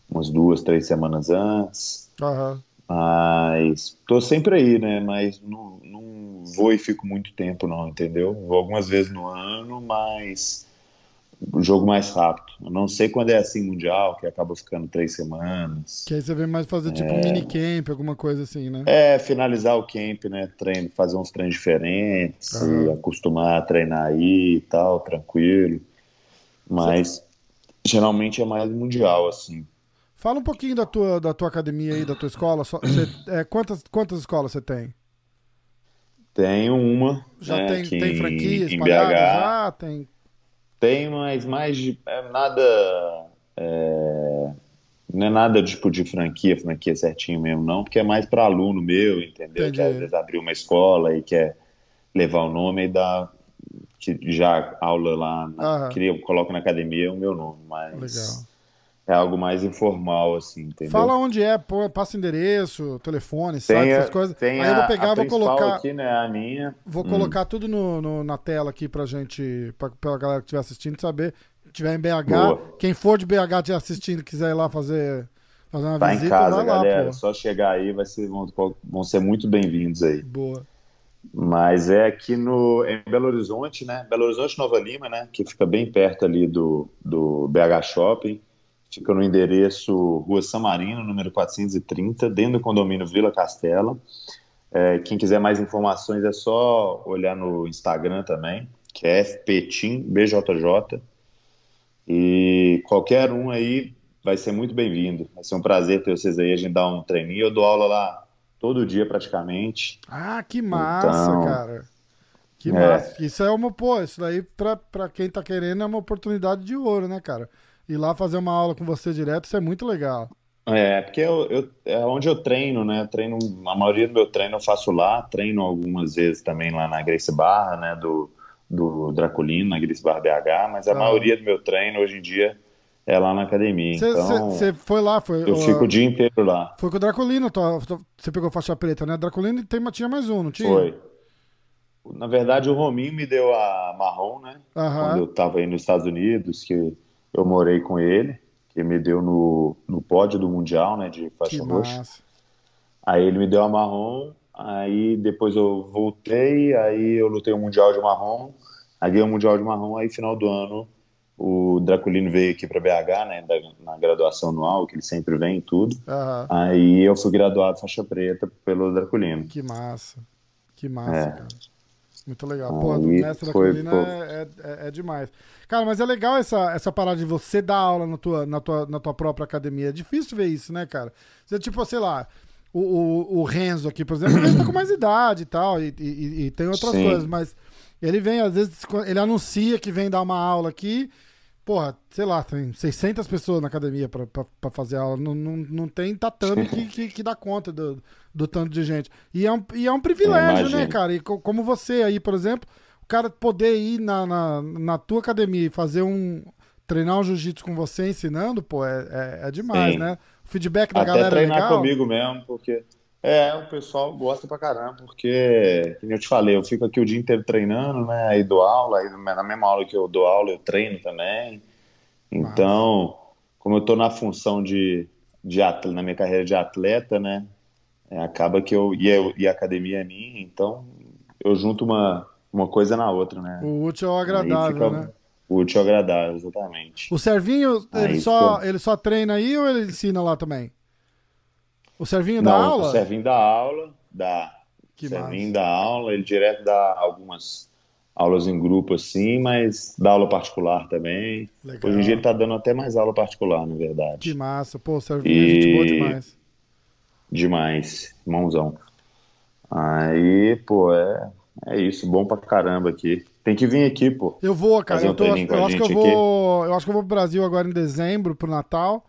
umas duas, três semanas antes. Aham. Mas tô sempre aí, né? Mas não, não vou e fico muito tempo, não, entendeu? Vou algumas vezes no ano, mas o jogo mais rápido. Eu não sei quando é assim Mundial, que acaba ficando três semanas. Que aí você vem mais fazer tipo um minicamp, alguma coisa assim, né? É, finalizar o camp, né? Treino, fazer uns treinos diferentes, e acostumar a treinar aí e tal, tranquilo. Mas geralmente é mais mundial, assim. Fala um pouquinho da tua, da tua academia aí, da tua escola. Só- você- é, quantas, quantas escolas você tem? Tenho uma. Já né, tem, tem em- franquia em? BH. Já tem. Tem, mas mais de. É nada. é, não é nada tipo de franquia, franquia certinho mesmo, não, porque é mais para aluno meu, entendeu? Entendi. Que às vezes abriu uma escola e quer levar o nome e dá. Já aula lá, na, Aham. cria, coloca na academia o meu nome, mas Legal. É algo mais informal, assim, entendeu? Fala onde é, pô, passa endereço, telefone, site, tem, essas coisas. tem Aí eu vou pegar, a vou colocar, aqui, né, a minha. vou Hum. colocar tudo no, no- na tela aqui pra gente, pra, pra galera que estiver assistindo saber. Se tiver em BH, Boa. quem for de BH estiver assistindo e quiser ir lá fazer, fazer uma Tá em visita, casa, vai lá, galera. pô. Só chegar aí vai ser, vão, vão ser muito bem-vindos aí. Boa. Mas é aqui no em Belo Horizonte, né? Belo Horizonte, Nova Lima, né? Que fica bem perto ali do, do BH Shopping. Fica no endereço Rua Samarino, número 430, dentro do condomínio Vila Castela. É, quem quiser mais informações é só olhar no Instagram também, que é FPTIM, BJJ. E qualquer um aí vai ser muito bem-vindo. Vai ser um prazer ter vocês aí, a gente dá um treininho. Eu dou aula lá todo dia praticamente. Ah, que massa, Então, cara. Que é. massa. Isso é uma, pô, isso daí pra, pra quem tá querendo é uma oportunidade de ouro, né, cara? Ir lá fazer uma aula com você direto, isso é muito legal. É, porque eu, eu- é onde eu treino, né? Treino, a maioria do meu treino eu faço lá, treino algumas vezes também lá na Grace Barra, né? Do, do Draculino, na Grace Barra BH, mas a Ah. maioria do meu treino hoje em dia é lá na academia. Então, Você foi lá, foi. eu fico o dia inteiro lá. Foi com o Draculino, você pegou faixa preta, né? Draculino tem, tinha mais um, não tinha? Foi. Na verdade, o Rominho me deu a marrom, né? Aham. Quando eu estava aí nos Estados Unidos, que eu morei com ele, que me deu no, no pódio do Mundial, né? De faixa roxa. Aí ele me deu a marrom Aí depois eu voltei, aí eu lutei o Mundial de Marrom, aí ganhei o Mundial de Marrom, aí final do ano o Draculino veio aqui para BH, né, na graduação anual, que ele sempre vem e tudo. Aham. Aí eu fui graduado faixa preta pelo Draculino. Que massa. Que massa, É. cara. Muito legal. Pô, do mestre da foi, colina é, é, é demais. Cara, mas é legal essa, essa parada de você dar aula na tua, na, tua, na tua própria academia. É difícil ver isso, né, cara? Você, tipo, sei lá, o, o, o Renzo aqui, por exemplo, ele tá com mais idade e tal, e, e- e tem outras Sim. coisas, mas ele vem, às vezes, ele anuncia que vem dar uma aula aqui. Porra, sei lá, tem 600 pessoas na academia pra, pra, pra fazer aula. Não, não, não tem tatame que, que, que dá conta do, do tanto de gente. E é um, e é um privilégio, né, cara? E co- como você aí, por exemplo, o cara poder ir na, na, na tua academia e fazer um. treinar um jiu-jitsu com você ensinando, pô, é, é, é demais, Sim. né? O feedback da Até galera é treinar legal. comigo mesmo, porque. É, o pessoal gosta pra caramba, porque, como eu te falei, eu fico aqui o dia inteiro treinando, né? Aí dou aula, aí na mesma aula que eu dou aula, eu treino também. Então, como eu tô na função de, de atleta, na minha carreira de atleta, né? é, acaba que eu. E, eu, e a academia é minha, então eu junto uma, uma coisa na outra, né? O útil é o agradável, fica né? Útil e agradável, exatamente. O Servinho, ele Aí, só, ele só treina aí ou ele ensina lá também? O Servinho dá aula? o Servinho dá aula, dá. Que o Servinho massa. dá aula, ele direto dá algumas aulas em grupo assim, mas dá aula particular também. Legal. Hoje em dia ele tá dando até mais aula particular, na verdade. Que massa. Pô, o Servinho é gente boa E- demais. Demais, irmãozão. Aí, pô, é, é isso, bom pra caramba aqui. Tem que vir aqui, pô. Eu vou, cara. Eu, tô, eu acho que eu vou. Eu acho que eu vou pro Brasil agora em dezembro, pro Natal.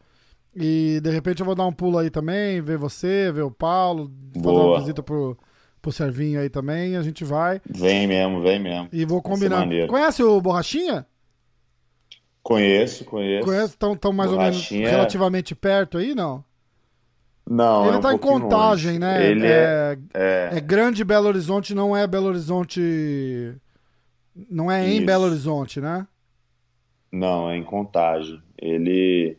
E de repente eu vou dar um pulo aí também, ver você, ver o Paulo, fazer uma Boa. visita pro, pro Servinho aí também. A gente vai. Vem mesmo, vem mesmo. E vou combinar. Conhece o Borrachinha? Conheço, conheço. Conhece? Estão tão mais ou menos Borrachinha- relativamente perto aí, não? Não, Ele é um tá em contagem, longe. né? Ele é, é, é grande Belo Horizonte, não é Belo Horizonte. Não é em Isso. Belo Horizonte, né? Não, é em contagem. Ele.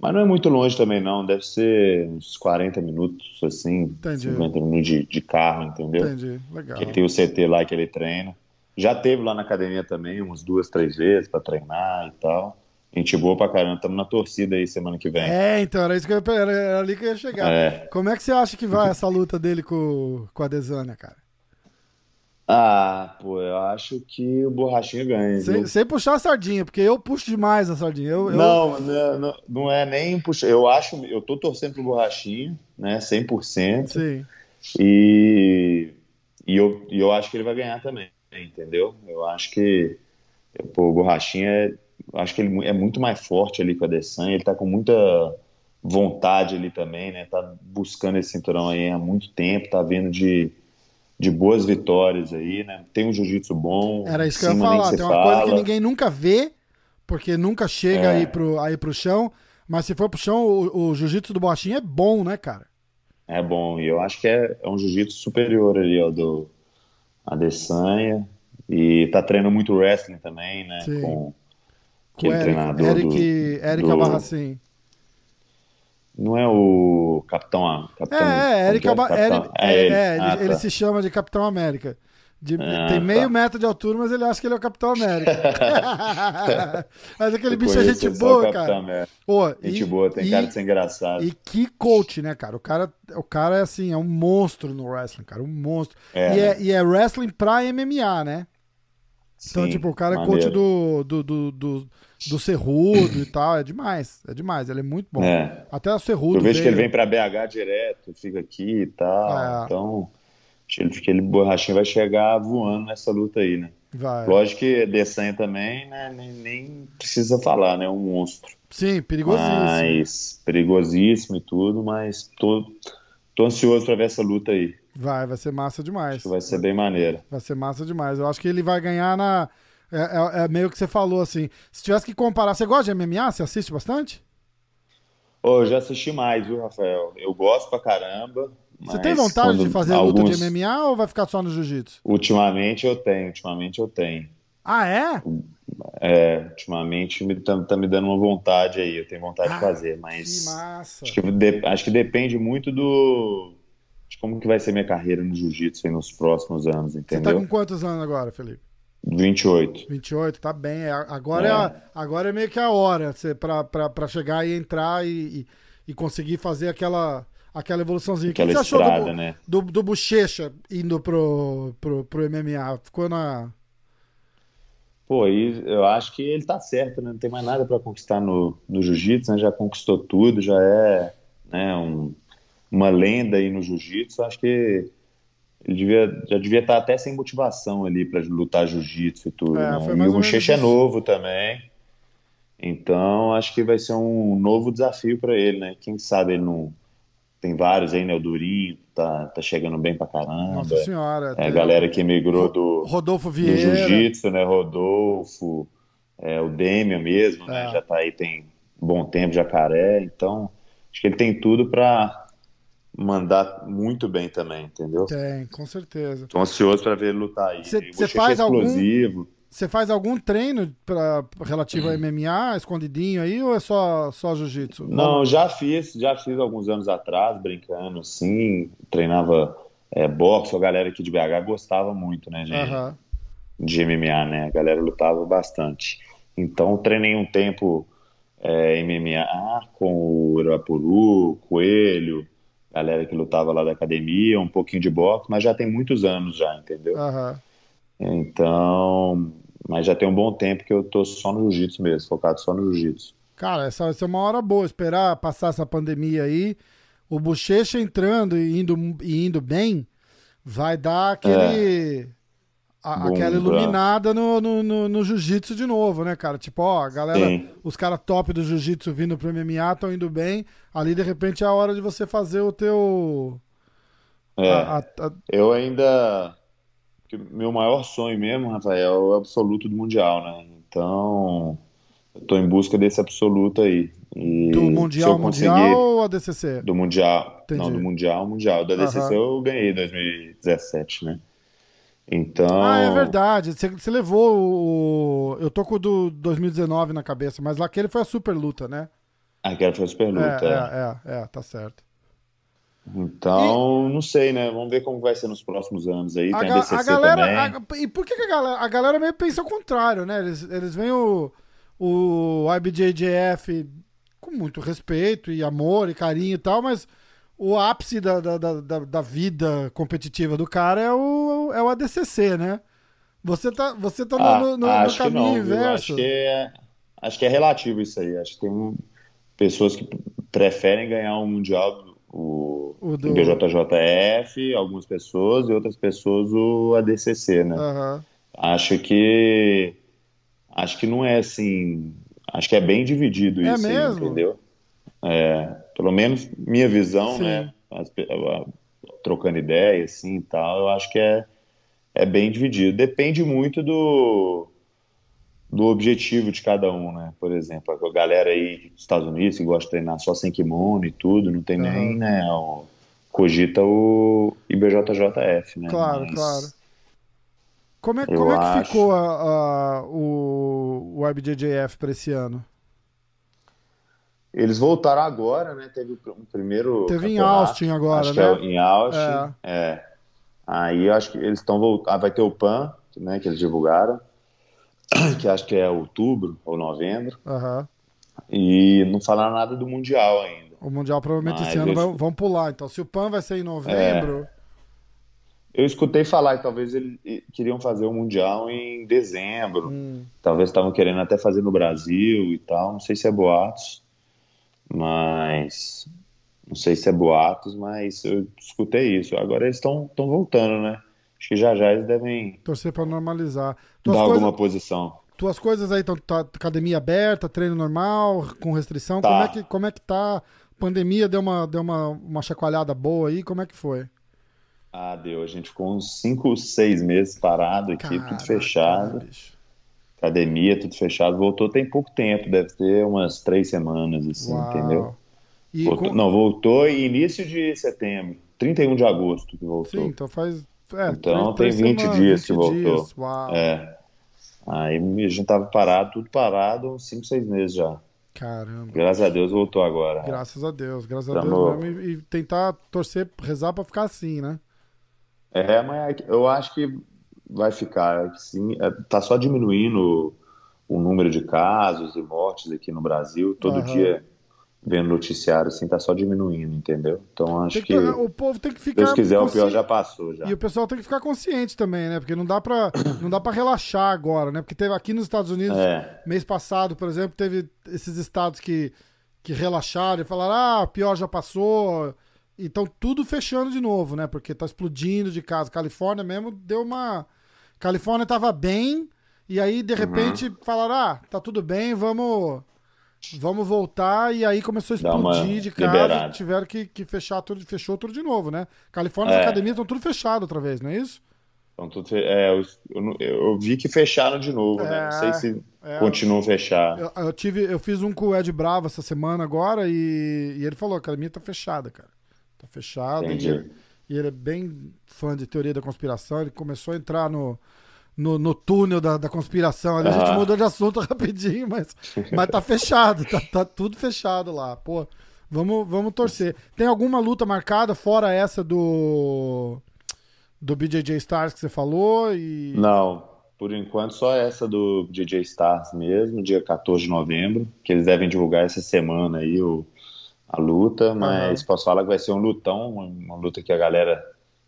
Mas não é muito longe também, não. Deve ser uns 40 minutos, assim, Entendi. 50 minutos de, de carro, entendeu? Entendi. Legal. Que tem o CT lá que ele treina. Já teve lá na academia também, umas duas, três vezes pra treinar e tal. Gente boa pra caramba. Estamos na torcida aí semana que vem. É, então, era isso que eu era, era ali que eu ia chegar. É. Como é que você acha que vai essa luta dele com, com a Desânia, cara? Ah, pô, eu acho que o Borrachinha ganha. Sem, sem puxar a sardinha, porque eu puxo demais a sardinha. Eu, eu- Não, não, não, é nem puxar. Eu acho, eu tô torcendo pro Borrachinha, né? 100%. Sim. E, e, eu, e eu acho que ele vai ganhar também, entendeu? Eu acho que pô, o Borrachinha é, acho que ele é muito mais forte ali com a Adesanya, ele tá com muita vontade ali também, né? Tá buscando esse cinturão aí há muito tempo, tá vindo de, de boas vitórias aí, né? Tem um jiu-jitsu bom, Era isso que eu ia falar. Tem uma coisa que fala. ninguém nunca vê, porque nunca chega É. aí, pro, aí pro chão. Mas se for pro chão, o, o jiu-jitsu do Borrachinha é bom, né, cara? É bom, e eu acho que é, é um jiu-jitsu superior ali, ó, do Adesanya. E tá treinando muito wrestling também, né? Sim. Com Com o aquele Eric, treinador Eric, do, Eric do-. Não é o Capitão... É, Capitão é, Eric, que Aba- é? Capitão- Eric- é, ele. é, ele, Ah, ele tá. se chama de Capitão América. De- Ah, tem meio tá. metro de altura, mas ele acha que ele é o Capitão América. mas aquele Eu bicho é gente boa, cara. Pô, Gente e- boa, tem e- cara de ser engraçado. E que coach, né, cara? O cara, o cara é assim, é um monstro no wrestling, cara, um monstro. É, e, é, e é wrestling pra MMA, né? Então, Sim, tipo, o cara é coach do, do, do, do, do Cerrudo e tal, é demais, é demais, ele é muito bom. É. Até o Cerrudo Eu vejo que ele veio- vem pra BH direto, fica aqui e tal. É. Então, ele, aquele borrachinho vai chegar voando nessa luta aí, né? Vai. Lógico que Dessanha também, né? Nem, nem precisa falar, né? Um monstro. Sim, perigosíssimo. Mas perigosíssimo e tudo, mas tô, tô ansioso pra ver essa luta aí. Vai, vai ser massa demais. Acho que vai ser bem maneira. Vai ser massa demais. Eu acho que ele vai ganhar na. É, é- é meio que você falou assim. Se tivesse que comparar. Você gosta de MMA? Você assiste bastante? Ô, eu já assisti mais, viu, Rafael? Eu gosto pra caramba. Você tem vontade de fazer alguns... luta de MMA ou vai ficar só no jiu-jitsu? Ultimamente eu tenho, ultimamente eu tenho. Ah, é? É, ultimamente me, tá, tá me dando uma vontade aí, eu tenho vontade Ah, de fazer, Que mas massa. acho que, de- acho que depende muito do, como que vai ser minha carreira no jiu-jitsu nos próximos anos, entendeu? Você tá com quantos anos agora, Felipe? 28. 28, tá bem. É, agora é, é a, agora é meio que a hora para chegar e entrar e, e, e, conseguir fazer aquela, aquela evoluçãozinha. Aquela o que você estrada, achou do, né? do, do Bochecha indo pro, pro, pro MMA? Ficou na. Pô, eu acho que ele tá certo, né? Não tem mais nada para conquistar no, no jiu-jitsu, né? Já conquistou tudo, já é né, um, uma lenda aí no jiu-jitsu. Acho que ele devia, já devia estar até sem motivação ali para lutar jiu-jitsu e tudo. É, né? E o Bochecha é novo também. Então, acho que vai ser um novo desafio para ele, né? Quem sabe ele não. Tem vários aí, né? O Durinho tá, tá chegando bem pra caramba. Nossa Senhora. É, a galera que migrou do, Rodolfo Vieira. do jiu-jitsu, né? Rodolfo, é, o Demian mesmo, né? é. né? Já tá aí tem bom tempo, jacaré. Então, acho que ele tem tudo para mandar muito bem também, entendeu? Tem, com certeza. Tô ansioso para ver ele lutar aí. Você faz explosivo. algum você faz algum treino para relativo a MMA, escondidinho aí, ou é só, só jiu-jitsu? Não, já fiz, já fiz alguns anos atrás, brincando assim, treinava é, boxe, a galera aqui de BH gostava muito, né, de, uhum. de MMA, né, a galera lutava bastante. Então, treinei um tempo é, MMA com o Urapuru, Coelho, galera que lutava lá da academia, um pouquinho de boxe, mas já tem muitos anos já, entendeu? Uhum. Então, mas já tem um bom tempo que eu tô só no jiu-jitsu mesmo, focado só no jiu-jitsu. Cara, essa vai ser uma hora boa, esperar passar essa pandemia aí. O Bochecha entrando e indo, e indo bem, vai dar aquele. É. A, aquela iluminada no, no, no, no jiu-jitsu de novo, né, cara? Tipo, ó, a galera, Sim. os caras top do jiu-jitsu vindo pro MMA estão indo bem. Ali, de repente, é a hora de você fazer o teu. É. A, a, eu ainda meu maior sonho mesmo, Rafael, é o absoluto do Mundial, né? Então, eu tô em busca desse absoluto aí. E do Mundial, Mundial ou ADCC? Do Mundial. Entendi. Não, do Mundial, Mundial. Do ADCC uhum. eu ganhei em 2017, né? Então. Ah, é verdade. Você, você levou o. Eu tô com o do 2019 na cabeça, mas lá aquele foi a super luta, né? Aquela foi a super luta. É, é, é, é, tá certo. Então, e... não sei, né? Vamos ver como vai ser nos próximos anos aí. A, Tem a a galera. A, e por que, que, a galera, a galera meio pensa o contrário, né? Eles, eles veem o, o IBJJF com muito respeito e amor e carinho e tal, mas o ápice da, da, da, da vida competitiva do cara é o, é o ADCC, né? Você tá, você tá ah, no, no, no caminho não, inverso. Acho que, é, acho que é relativo isso aí. Acho que tem pessoas que preferem ganhar um Mundial o, o do... BJJF, algumas pessoas, e outras pessoas o ADCC, né? Uhum. Acho que acho que não é assim, acho que é bem dividido é isso, aí, entendeu? É, pelo menos minha visão, Sim. né? As, trocando ideia, assim, e tal, eu acho que é, é bem dividido. Depende muito do do objetivo de cada um, né? Por exemplo, a galera aí dos Estados Unidos que gosta de treinar só sem kimono e tudo, não tem uhum. nem, né? O, cogita o IBJJF, né? Claro, Mas, claro. Como é, como é que ficou a, a, o, o IBJJF para esse ano? Eles voltaram agora, né? Teve um primeiro. Teve em Austin agora, acho né? Que é em Austin. É. é. Aí eu acho que eles estão voltando. Ah, vai ter o PAN, né? Que eles divulgaram. que acho que é outubro ou novembro. Uhum. E não falaram nada do Mundial ainda. O Mundial provavelmente Mas esse ano eu... vão pular. Então, se o PAN vai ser em novembro. É... Eu escutei falar que talvez eles queriam fazer o Mundial em dezembro. Hum. Talvez estavam querendo até fazer no Brasil e tal. Não sei se é boatos. Mas. Não sei se é boatos, mas eu escutei isso. Agora eles estão voltando, né? Acho que já já eles devem. Torcer para normalizar. Tuas dar coisa... alguma posição. Tuas coisas aí estão tá, academia aberta, treino normal, com restrição. Tá. Como, é que, como é que tá? Pandemia deu uma, deu uma, uma chacoalhada boa aí, como é que foi? Ah, deu. A gente ficou uns 5, 6 meses parado aqui, Caraca, tudo fechado. Academia, tudo fechado. Voltou tem pouco tempo, deve ter umas três semanas, assim, Uau. entendeu? Voltou, com... Não, voltou início de setembro, 31 de agosto que voltou. Sim, então faz é, então tem 20 dias 20 que voltou. Dias. É. Aí a gente tava parado, tudo parado, uns 5, 6 meses já. Caramba. Graças a Deus voltou agora. Graças a Deus, graças a Tamo- Deus mesmo. E, e tentar torcer, rezar pra ficar assim, né? É, mas eu acho que vai ficar, sim. É, Tá só diminuindo o, número de casos e mortes aqui no Brasil. Todo Aham. dia vendo noticiário assim, tá só diminuindo, entendeu? Então acho que, que- se o povo tem que ficar. Deus quiser, o pior já passou já. E o pessoal tem que ficar consciente também, né? Porque não dá pra, não dá pra relaxar agora, né? Porque teve aqui nos Estados Unidos, É, mês passado, por exemplo, teve esses estados que, que relaxaram e falaram: ah, o pior já passou. E estão tudo fechando de novo, né? Porque tá explodindo de casa. Califórnia mesmo deu uma. Califórnia tava bem, e aí, Uhum. de repente, falaram: ah, tá tudo bem, vamos. Vamos voltar, e aí começou a explodir de casa, liberada. tiveram que, que fechar tudo, fechou tudo de novo, né? Califórnia, as É. academias estão tudo fechado outra vez, não é isso? então tudo é, eu, eu eu vi que fecharam de novo, né? Não sei É, se é. continuam fechados. Eu, eu tive, eu fiz um com o Ed Bravo essa semana agora e, e ele falou: a academia tá fechada, cara. Tá fechada. E Entendi. ele, e ele é bem fã de teoria da conspiração. Ele começou a entrar no, no, no túnel da, da conspiração. Ali a gente mudou de assunto rapidinho, mas, mas tá fechado. Tá, tá tudo fechado lá. Pô, vamos, vamos torcer. Tem alguma luta marcada fora essa do. Do BJJ Stars que você falou? E... Não, por enquanto só essa do DJ Stars mesmo, dia 14 de novembro, que eles devem divulgar essa semana aí o, a luta, mas posso falar que vai ser um lutão, uma, luta que a galera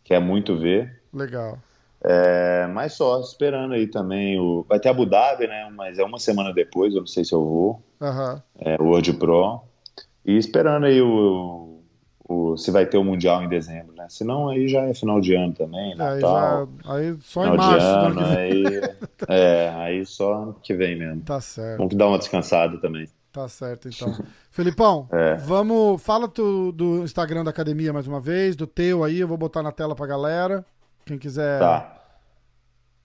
quer muito ver. Legal. É, mas só, esperando aí também o. Vai ter Abu Dhabi, né? Mas é uma semana depois, eu não sei se eu vou. Aham. É, o World Pro. E esperando aí o, o- se vai ter o Mundial em dezembro, né? Se não, aí já é final de ano também, Aí, Natal. já, aí só em Final março. ano aí, é, aí só ano que vem mesmo. Tá certo. Vamos dar uma descansada também. Tá certo, então. Felipão, É. vamos. Fala tu, do Instagram da academia mais uma vez, do teu aí, eu vou botar na tela pra galera. Quem quiser. Tá.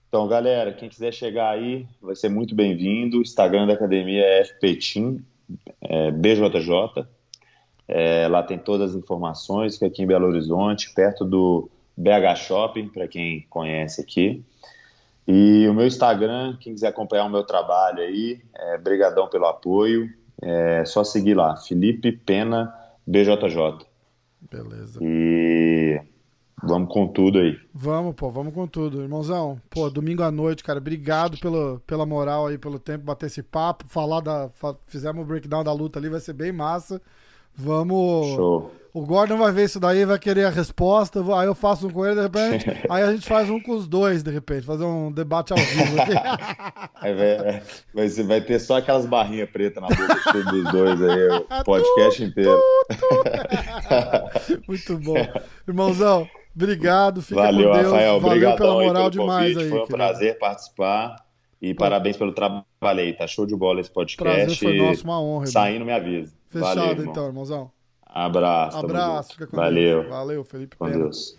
Então, galera, quem quiser chegar aí, vai ser muito bem-vindo. O Instagram da academia é FPTeam, é, BJJ. É, lá tem todas as informações, que é aqui em Belo Horizonte, perto do BH Shopping, para quem conhece aqui. E o meu Instagram, quem quiser acompanhar o meu trabalho aí, é brigadão pelo apoio. É só seguir lá, Felipe Pena BJJ. Beleza. E vamos com tudo aí. Vamos, pô, vamos com tudo. Irmãozão, pô, domingo à noite, cara, obrigado pelo, pela moral aí, pelo tempo, bater esse papo, falar da. fizemos o breakdown da luta ali, vai ser bem massa. Vamos. Show. O Gordon vai ver isso daí, vai querer a resposta. Aí eu faço um com ele, de repente. aí a gente faz um com os dois, de repente. Fazer um debate ao vivo aqui. Aí vai, vai, ser- vai ter só aquelas barrinhas pretas na boca dos dois aí, o podcast inteiro. Muito bom. Irmãozão, obrigado. Fica Valeu, com Deus. Rafael. Valeu Obrigadão pela moral demais convite. aí. Foi um querido. prazer participar. E parabéns pelo trabalho aí. Tá show de bola esse podcast. Prazer foi nosso, uma honra. Saindo, me avisa. Fechado Valeu, irmão. então, irmãozão. Abraço. Abraço, fica com Valeu. Deus. Valeu, Felipe Com Pena. Deus.